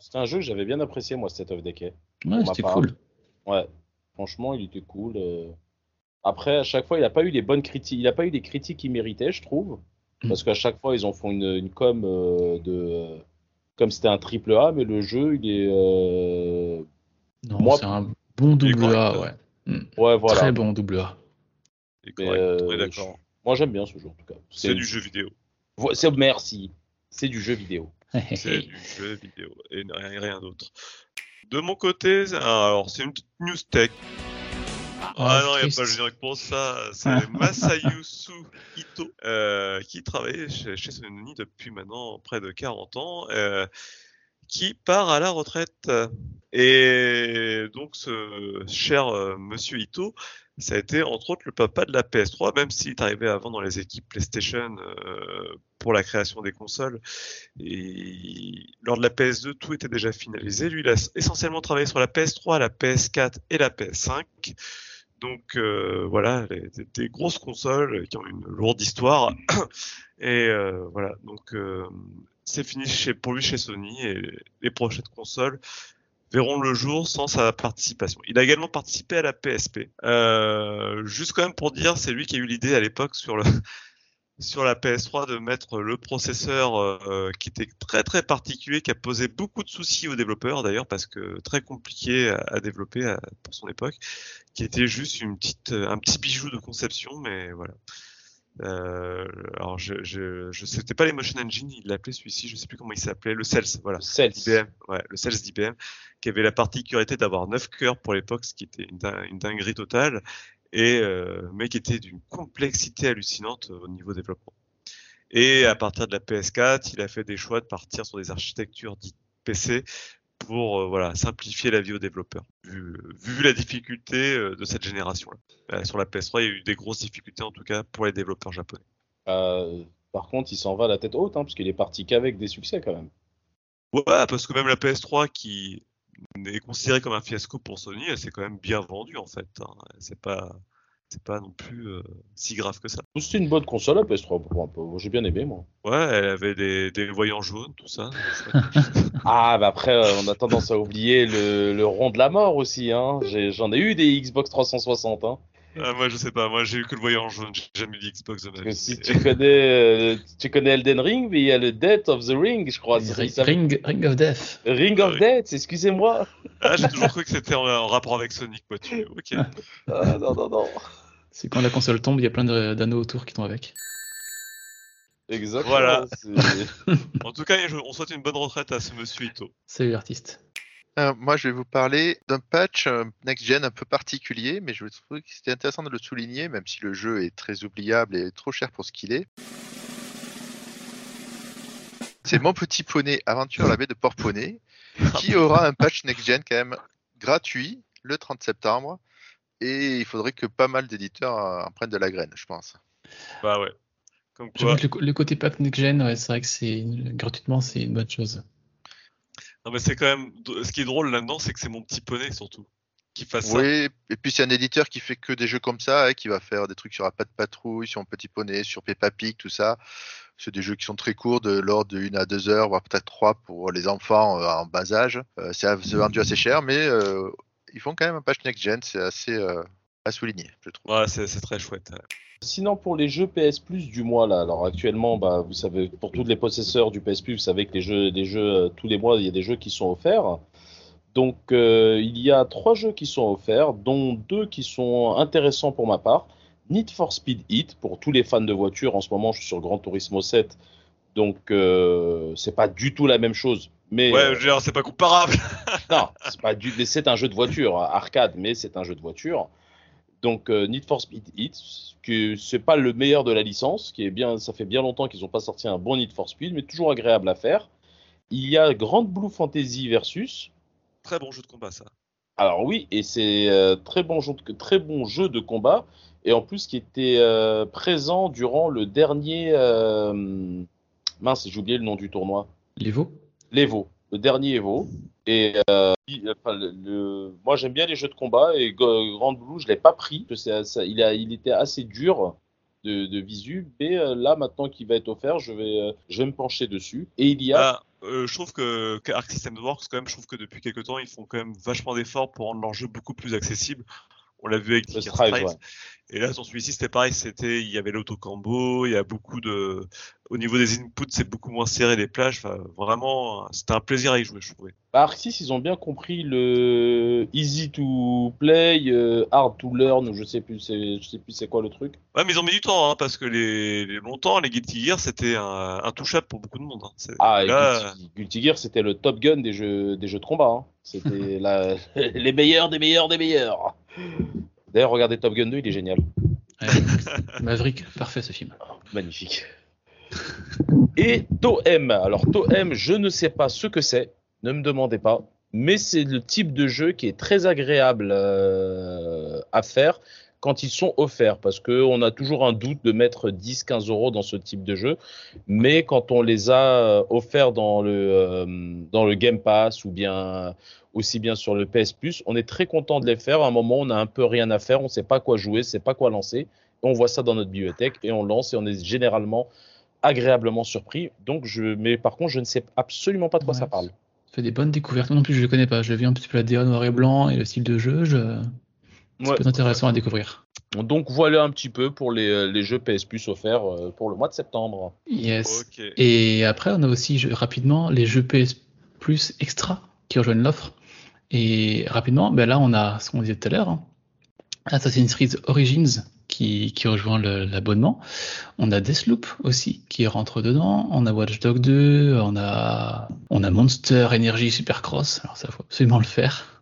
C'était un, jeu que j'avais bien apprécié, moi, State of Decay. Ouais, c'était cool. Ouais, franchement, il était cool. Euh. Après, à chaque fois, il n'a pas eu les bonnes critiques. Il n'a pas eu des critiques qu'il méritait, je trouve. Mm. Parce qu'à chaque fois, ils ont fait une, une com euh, de. Comme c'était un triple A, mais le jeu, il est. Euh... Non, c'est un bon double A, ouais. Mm. Ouais, voilà. Très bon double A. Euh, d'accord. Moi, j'aime bien ce jeu, en tout cas. C'est du jeu vidéo. Merci. C'est du jeu vidéo. c'est du jeu vidéo et rien, d'autre. De mon côté, alors c'est une petite news tech. ah, ah non, il n'y a pas le générique pour ça. C'est Masayusu Ito, euh, qui travaillait chez, chez, Sony depuis maintenant près de 40 ans, euh, qui part à la retraite. Et donc, ce cher euh, monsieur Ito ça a été entre autres le papa de la PS3, même s'il est arrivé avant dans les équipes PlayStation euh, pour la création des consoles. Et lors de la PS2, tout était déjà finalisé. Lui, il a essentiellement travaillé sur la PS3, la PS4 et la PS5. Donc euh, voilà, des, grosses consoles qui ont une lourde histoire. et euh, voilà, donc c'est fini chez, pour lui chez Sony et les prochaines consoles verront le jour sans sa participation. Il a également participé à la PSP. Euh, juste quand même pour dire, c'est lui qui a eu l'idée à l'époque sur le sur la PS3 de mettre le processeur euh, qui était très très particulier, qui a posé beaucoup de soucis aux développeurs d'ailleurs parce que très compliqué à, développer pour son époque, qui était juste une petite un petit bijou de conception, mais voilà. Euh, alors je je, je c'était pas les Motion Engine, il l'appelait celui-ci, je sais plus comment il s'appelait, le Cels, voilà. Cels. d'IBM, ouais, le Cels d'IBM, qui avait la particularité d'avoir 9 cœurs pour l'époque, ce qui était une, din- une dinguerie totale, et euh, mais qui était d'une complexité hallucinante au niveau développement. Et à partir de la PS4, il a fait des choix de partir sur des architectures dites PC pour euh, voilà simplifier la vie aux développeurs. Vu, vu la difficulté euh, de cette génération-là. Euh, sur la PS3, il y a eu des grosses difficultés en tout cas pour les développeurs japonais. Euh, par contre, il s'en va la tête haute, hein, parce qu'il est parti qu'avec des succès quand même. Ouais, parce que même la PS3 qui est considérée comme un fiasco pour Sony, elle s'est quand même bien vendue en fait. hein. C'est pas, c'est pas non plus euh, si grave que ça. C'était une bonne console la PS3 pour un peu. Moi, J'ai bien aimé moi. Ouais, elle avait des, des voyants jaunes, tout ça. Ah, bah après, euh, on a tendance à oublier le, le rond de la mort aussi. Hein. J'ai- J'en ai eu des Xbox 360. Hein. Ah, moi, je sais pas. Moi, j'ai eu que le voyant jaune. J'ai jamais eu d'Xbox de ma vie. si tu connais, euh, tu connais Elden Ring, mais il y a le Death of the Ring, je crois. Ring, Ring, Ring of Death. Ring of Ah. Death, excusez-moi. Ah, j'ai toujours cru que c'était en, en rapport avec Sonic, quoi. Tu... Ok. Ah, non, non, non. C'est quand la console tombe, il y a plein d'anneaux autour qui tombent avec. Exactement. Voilà. En tout cas, on souhaite une bonne retraite à ce monsieur Ito. Salut l'artiste. Euh, moi, je vais vous parler d'un patch euh, next-gen un peu particulier, mais je trouvais que c'était intéressant de le souligner, même si le jeu est très oubliable et trop cher pour ce qu'il est. C'est Mon Petit Poney Aventure à la baie de Port Poney, qui aura un patch next-gen quand même gratuit le 30 septembre. Et il faudrait que pas mal d'éditeurs euh, en prennent de la graine, je pense. Bah ouais. Comme quoi. le, côté pack next gen, ouais, c'est vrai que c'est gratuitement, c'est une bonne chose. Non, mais c'est quand même. Ce qui est drôle là-dedans, c'est que c'est mon petit poney surtout. Qui. Oui, et puis c'est un éditeur qui fait que des jeux comme ça, hein, qui va faire des trucs sur Pas de Patrouille, sur Petit Poney, sur Peppa Pig, tout ça. C'est des jeux qui sont très courts, de l'ordre de 1 à 2 heures, voire peut-être 3 pour les enfants euh, en bas âge. Euh, c'est c'est vendu assez cher, mais euh, ils font quand même un patch next-gen, c'est assez euh, à souligner, je trouve. Ouais, c'est c'est très chouette. ouais. Sinon, pour les jeux PS Plus du mois, là, alors actuellement, bah, vous savez, pour tous les possesseurs du PS Plus, vous savez que les jeux, euh, tous les mois, il y a des jeux qui sont offerts. Donc, euh, il y a trois jeux qui sont offerts, dont deux qui sont intéressants pour ma part. Need for Speed Heat, pour tous les fans de voitures, en ce moment, je suis sur Gran Turismo 7, donc euh, c'est pas du tout la même chose. Mais, Ouais, euh, je veux dire, c'est pas comparable. non, c'est pas du, mais c'est un jeu de voiture, hein, arcade, mais c'est un jeu de voiture. Donc euh, Need for Speed Heat, que c'est pas le meilleur de la licence, qui est bien, ça fait bien longtemps qu'ils n'ont pas sorti un bon Need for Speed, mais toujours agréable à faire. Il y a Grand Blue Fantasy versus. Très bon jeu de combat, ça. Alors oui, et c'est euh, très bon jeu, de, très bon jeu de combat, et en plus qui était euh, présent durant le dernier, euh, mince, j'ai oublié le nom du tournoi. L'Evo l'Evo, le dernier Evo. Et euh, moi j'aime bien les jeux de combat et Go- Grand Blue je l'ai pas pris. parce que ça- il, il était assez dur de, visu, mais euh, là maintenant qu'il va être offert, je vais, euh, je vais me pencher dessus. Et il y a Ah, euh, je trouve que, que Arc System Works, quand même, je trouve que depuis quelques temps, ils font quand même vachement d'efforts pour rendre leur jeu beaucoup plus accessible. On l'a vu avec le Ticker Strive, ouais. Et là, sur celui-ci, c'était pareil. C'était, il y avait l'autocambo, il y a beaucoup de, au niveau des inputs, c'est beaucoup moins serré les plages. Enfin, vraiment, c'était un plaisir à y jouer, je trouvais. Bah, Arc 6, ils ont bien compris le easy to play, euh, hard to learn, je sais plus, c'est- je sais plus c'est quoi le truc. Ouais, mais ils ont mis du temps, hein, parce que les, les longtemps, les Guilty Gear, c'était un, intouchable pour beaucoup de monde. Hein. Ah, et là, Guilty, Guilty Gear, c'était le Top Gun des jeux, des jeux de combat. hein. C'était la- les meilleurs des meilleurs des meilleurs. D'ailleurs, regardez Top Gun 2, il est génial. Ouais. Maverick, parfait ce film. Magnifique. Et Toem. Alors, Toem, je ne sais pas ce que c'est. Ne me demandez pas. Mais c'est le type de jeu qui est très agréable euh, à faire quand ils sont offerts. Parce qu'on a toujours un doute de mettre 10-15 euros dans ce type de jeu. Mais quand on les a euh, offerts dans le, euh, dans le Game Pass ou bien aussi bien sur le PS Plus, on est très content de les faire. À un moment, on a un peu rien à faire, on ne sait pas quoi jouer, on ne sait pas quoi lancer. On voit ça dans notre bibliothèque et on lance et on est généralement agréablement surpris. Donc, je, mais par contre, je ne sais absolument pas de quoi Ouais. ça parle. Ça fait des bonnes découvertes. Non plus, je le connais pas. Je vu un petit peu la DA noir et blanc et le style de jeu. Je... Ça Ouais. peut être intéressant à découvrir. Donc voilà un petit peu pour les, les jeux PS Plus offerts euh, pour le mois de septembre. Yes. Et après, on a aussi rapidement les jeux PS Plus Extra qui rejoignent l'offre. Et rapidement, ben là, on a ce qu'on disait tout à l'heure hein, Assassin's Creed Origins qui, qui rejoint l'abonnement. On a Deathloop aussi qui rentre dedans. On a Watch Dogs 2. On a, on a Monster Energy Supercross. Alors, ça, faut absolument le faire.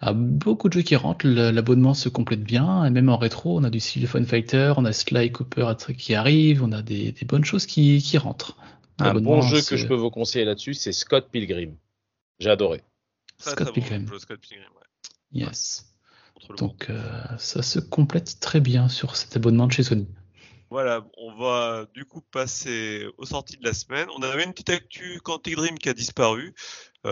Ah, beaucoup de jeux qui rentrent, l'abonnement se complète bien, et même en rétro, on a du Fun Fighter, on a Sly Cooper qui arrive, on a des, des bonnes choses qui, qui rentrent. Un bon jeu que je peux vous conseiller là-dessus, c'est Scott Pilgrim. J'ai adoré. Très, Scott très bon Pilgrim. jeu, Scott Pilgrim, ouais. Yes. Donc euh, ça se complète très bien sur cet abonnement de chez Sony. Voilà, on va du coup passer aux sorties de la semaine. On avait une petite actu Quantic Dream qui a disparu.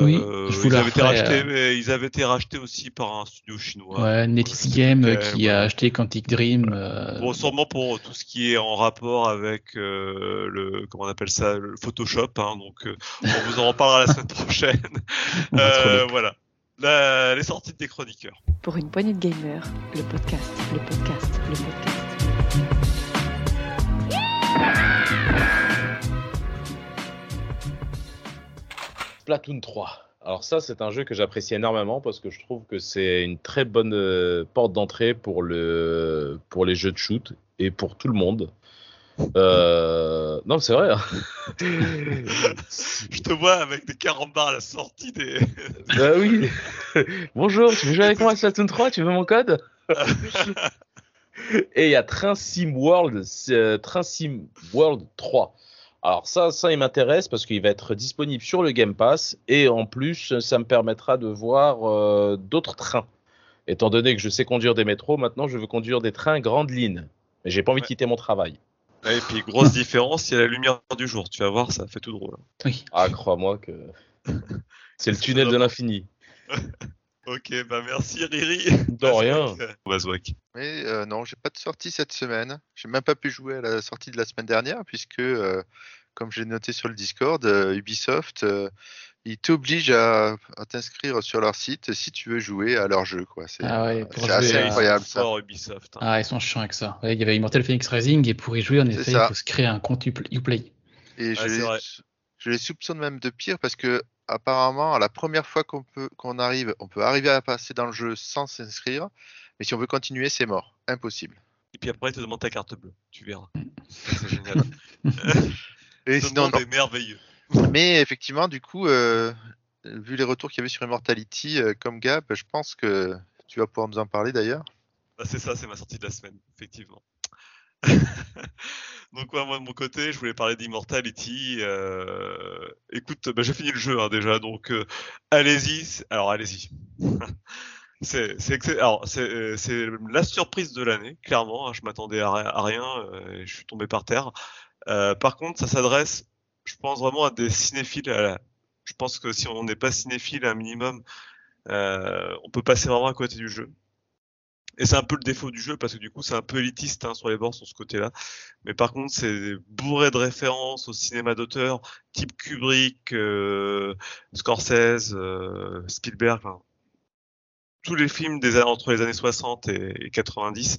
Oui, Euh, je vous ils, avaient été rachetés, euh. mais ils avaient été rachetés aussi par un studio chinois. Ouais, Netis Game euh, ouais, qui a acheté Quantic Dream. euh, Bon, sûrement pour tout ce qui est en rapport avec euh, le comment on appelle ça, le Photoshop. Hein, donc, euh, on vous en reparlera la semaine prochaine. Euh, voilà, La- les sorties des chroniqueurs. Pour une poignée de gamers, le podcast, le podcast, le podcast. Splatoon 3. Alors ça, c'est un jeu que j'apprécie énormément parce que je trouve que c'est une très bonne euh, porte d'entrée pour, le, pour les jeux de shoot et pour tout le monde. Euh, Non, c'est vrai. hein. Je te vois avec des carambars à la sortie des. bah oui. Bonjour, tu veux jouer avec moi à Splatoon 3 Tu veux mon code? Et il y a Train Sim World, euh, Train Sim World 3. Alors ça, ça, il m'intéresse parce qu'il va être disponible sur le Game Pass et en plus, ça me permettra de voir euh, d'autres trains. Étant donné que je sais conduire des métros, maintenant je veux conduire des trains grande ligne. Mais j'ai pas envie de quitter mon travail. Et puis grosse différence, il y a la lumière du jour. Tu vas voir, ça fait tout drôle. Oui. Ah, crois-moi que c'est le tunnel de l'infini. Ok, bah merci Riri. De rien. Bazouak. Mais euh, non, j'ai pas de sortie cette semaine. J'ai même pas pu jouer à la sortie de la semaine dernière puisque, euh, comme j'ai noté sur le Discord, euh, Ubisoft, euh, ils t'obligent à, à t'inscrire sur leur site si tu veux jouer à leur jeu. Quoi. C'est Ah ouais, euh, pour c'est jouer assez à- incroyable ça. Fort Ubisoft. hein. Ah, ils sont chiants avec ça. Ouais, il y avait Immortal Phoenix Rising et pour y jouer, en effet, il faut se créer un compte Upl- Uplay. Et je, Je les soupçonne même de pire parce que apparemment, la première fois qu'on peut qu'on arrive, on peut arriver à passer dans le jeu sans s'inscrire, mais si on veut continuer, c'est mort, impossible. Et puis après, il te demande ta carte bleue. Tu verras. C'est génial. Et Ce sinon, est merveilleux. Mais effectivement, du coup, euh, vu les retours qu'il y avait sur Immortality, euh, comme Gab, je pense que tu vas pouvoir nous en parler d'ailleurs. Bah, c'est ça, c'est ma sortie de la semaine, effectivement. Donc ouais, moi de mon côté, je voulais parler d'Immortality. Euh... Écoute, bah, j'ai fini le jeu hein, déjà, donc euh, allez-y. Alors allez-y. c'est euh, c'est la surprise de l'année, clairement. hein, je m'attendais à, ri- à rien, euh, je suis tombé par terre. Euh, par contre, ça s'adresse, je pense vraiment à des cinéphiles. à la- Je pense que si on n'est pas cinéphile un minimum, euh, on peut passer vraiment à côté du jeu. Et c'est un peu le défaut du jeu parce que du coup c'est un peu élitiste hein, sur les bords sur ce côté-là. Mais par contre c'est bourré de références au cinéma d'auteur type Kubrick, euh, Scorsese, euh, Spielberg, enfin, tous les films des entre les années 60 et, et 90.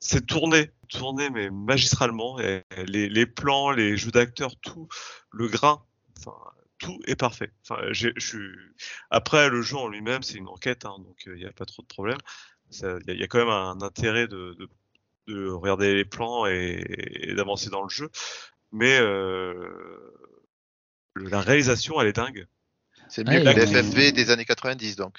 C'est tourné, tourné mais magistralement. Et les, les plans, les jeux d'acteurs, tout, le grain, enfin tout est parfait. Enfin, je suis après le jeu en lui-même c'est une enquête, hein, donc il n'y a pas trop de problème il y, a- il y a quand même un intérêt de, de, de regarder les plans et, et d'avancer dans le jeu. Mais euh, le- la réalisation, elle est dingue. C'est Ouais, mieux que ils ont- l'FFV des années 90, donc.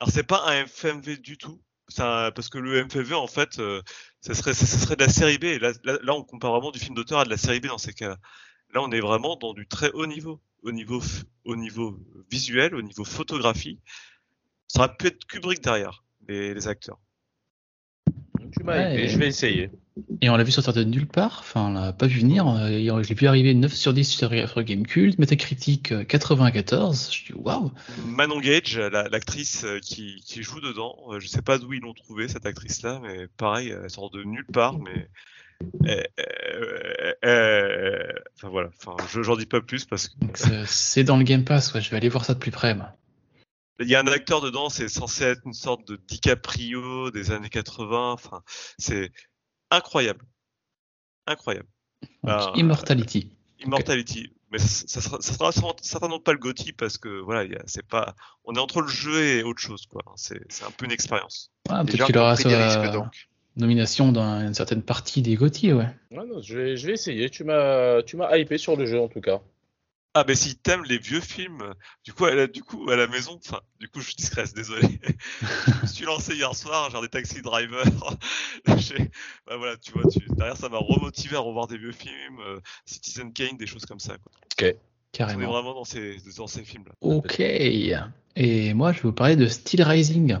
Alors c'est pas un FMV du tout. Un- parce que le FMV en fait, euh, ça serait ça, ça serait de la série B. Et là, là, là, on compare vraiment du film d'auteur à de la série B dans ces cas-là. Là, on est vraiment dans du très haut niveau, au niveau au niveau visuel, au niveau photographie. Ça aurait pu être Kubrick derrière les, les acteurs. Tu m'as Ouais, aidé, et- je vais essayer. Et on l'a vu sortir de nulle part, enfin on l'a pas vu venir, euh, je l'ai vu arriver 9 sur 10 sur, sur Gamecult, Metacritic euh, 94, je dis waouh Manon Gage, la- l'actrice euh, qui, qui joue dedans, euh, je sais pas d'où ils l'ont trouvée cette actrice-là, mais pareil, elle sort de nulle part, mais euh, euh, euh, enfin voilà, enfin je j'en dis pas plus parce que c'est- c'est dans le Game Pass, ouais, je vais aller voir ça de plus près moi. Il y a un acteur dedans, c'est censé être une sorte de DiCaprio des années 80. Enfin, c'est incroyable, incroyable. Donc, Ah, Immortality. Immortality. Mais ça, sera, ça sera certainement- pas le Gotti parce que voilà, il y a- c'est pas, on est entre le jeu et autre chose quoi. C'est, c'est un peu une expérience. Ah, Peut-être qu'il aura sa risques, donc. nomination dans une certaine partie des GOTY, ouais. Non, je, vais, je vais essayer. Tu m'as, tu m'as hypé sur le jeu en tout cas. Ah, mais si t'aimes les vieux films, du coup, à la, du coup, à la maison, enfin, du coup, je discrète, désolé. je me suis lancé hier soir, genre des taxi drivers. Bah voilà, tu vois, tu, derrière, ça m'a remotivé à revoir des vieux films, euh, Citizen Kane, des choses comme ça. Quoi. On est Carrément. vraiment dans ces, dans ces films-là. Ok. Et moi, je vais vous parler de Steel Rising,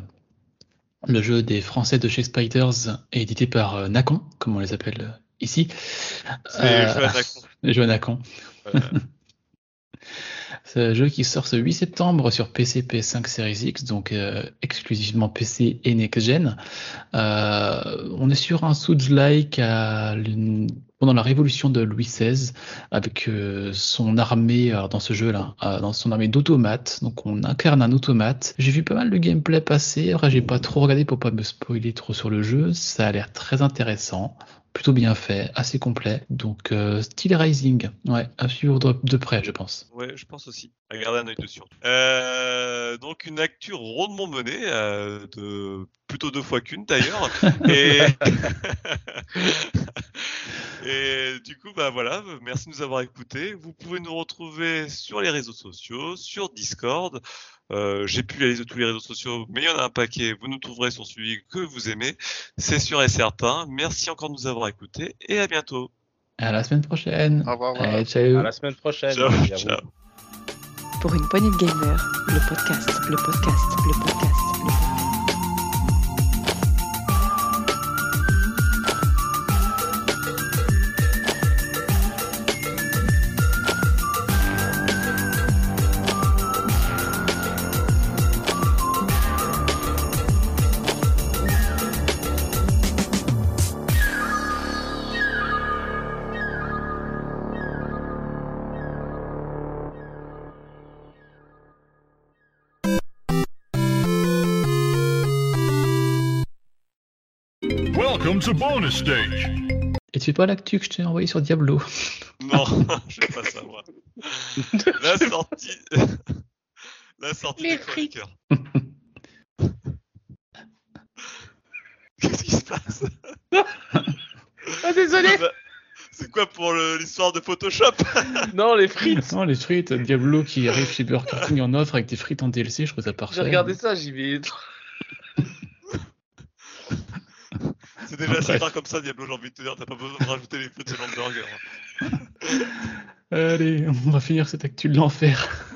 le jeu des Français de chez Spiders, édité par euh, Nacon, comme on les appelle euh, ici. C'est Euh. Euh, C'est un jeu qui sort ce 8 septembre sur PC, PS5, Series X, donc euh, exclusivement PC et Next Gen. Euh, on est sur un Souls-like pendant la révolution de Louis XVI, avec euh, son armée, dans ce jeu-là, dans son armée d'automates. Donc on incarne un automate. J'ai vu pas mal de gameplay passer. Après, j'ai pas trop regardé pour pas me spoiler trop sur le jeu. Ça a l'air très intéressant plutôt bien fait, assez complet. Donc, euh, Steel Rising, ouais, à suivre de, de près, je pense. Ouais, je pense aussi. À garder un œil dessus. Euh, donc une actu rondement menée, euh, de plutôt deux fois qu'une d'ailleurs. et... et du coup, bah voilà, merci de nous avoir écoutés. Vous pouvez nous retrouver sur les réseaux sociaux, sur Discord. Euh, J'ai plus la liste de tous les réseaux sociaux, mais il y en a un paquet. Vous nous trouverez sur celui que vous aimez. C'est sûr et certain. Merci encore de nous avoir écoutés et à bientôt. À la semaine prochaine. Au revoir. Allez, ciao. À la semaine prochaine. Ciao, ciao. Pour une poignée de podcast, le podcast, le podcast, le podcast. To bonus stage. Et tu fais pas l'actu que je t'ai envoyé sur Diablo? Non, je fais pas ça moi. La sortie. La sortie Les des chroniqueurs. Qu'est-ce qui se passe? Ah, désolé. Bah, C'est quoi pour l'histoire de Photoshop? Non, les frites. Non, les frites, Diablo qui arrive chez Burger King en offre avec des frites en DLC, je trouve ça parfait. J'ai regardé ça, j'y vais. C'est déjà assez rare comme ça, Diablo, j'ai envie de te dire, t'as pas besoin de rajouter les frites sur l'hamburger. Allez, on va finir cette actu de l'enfer.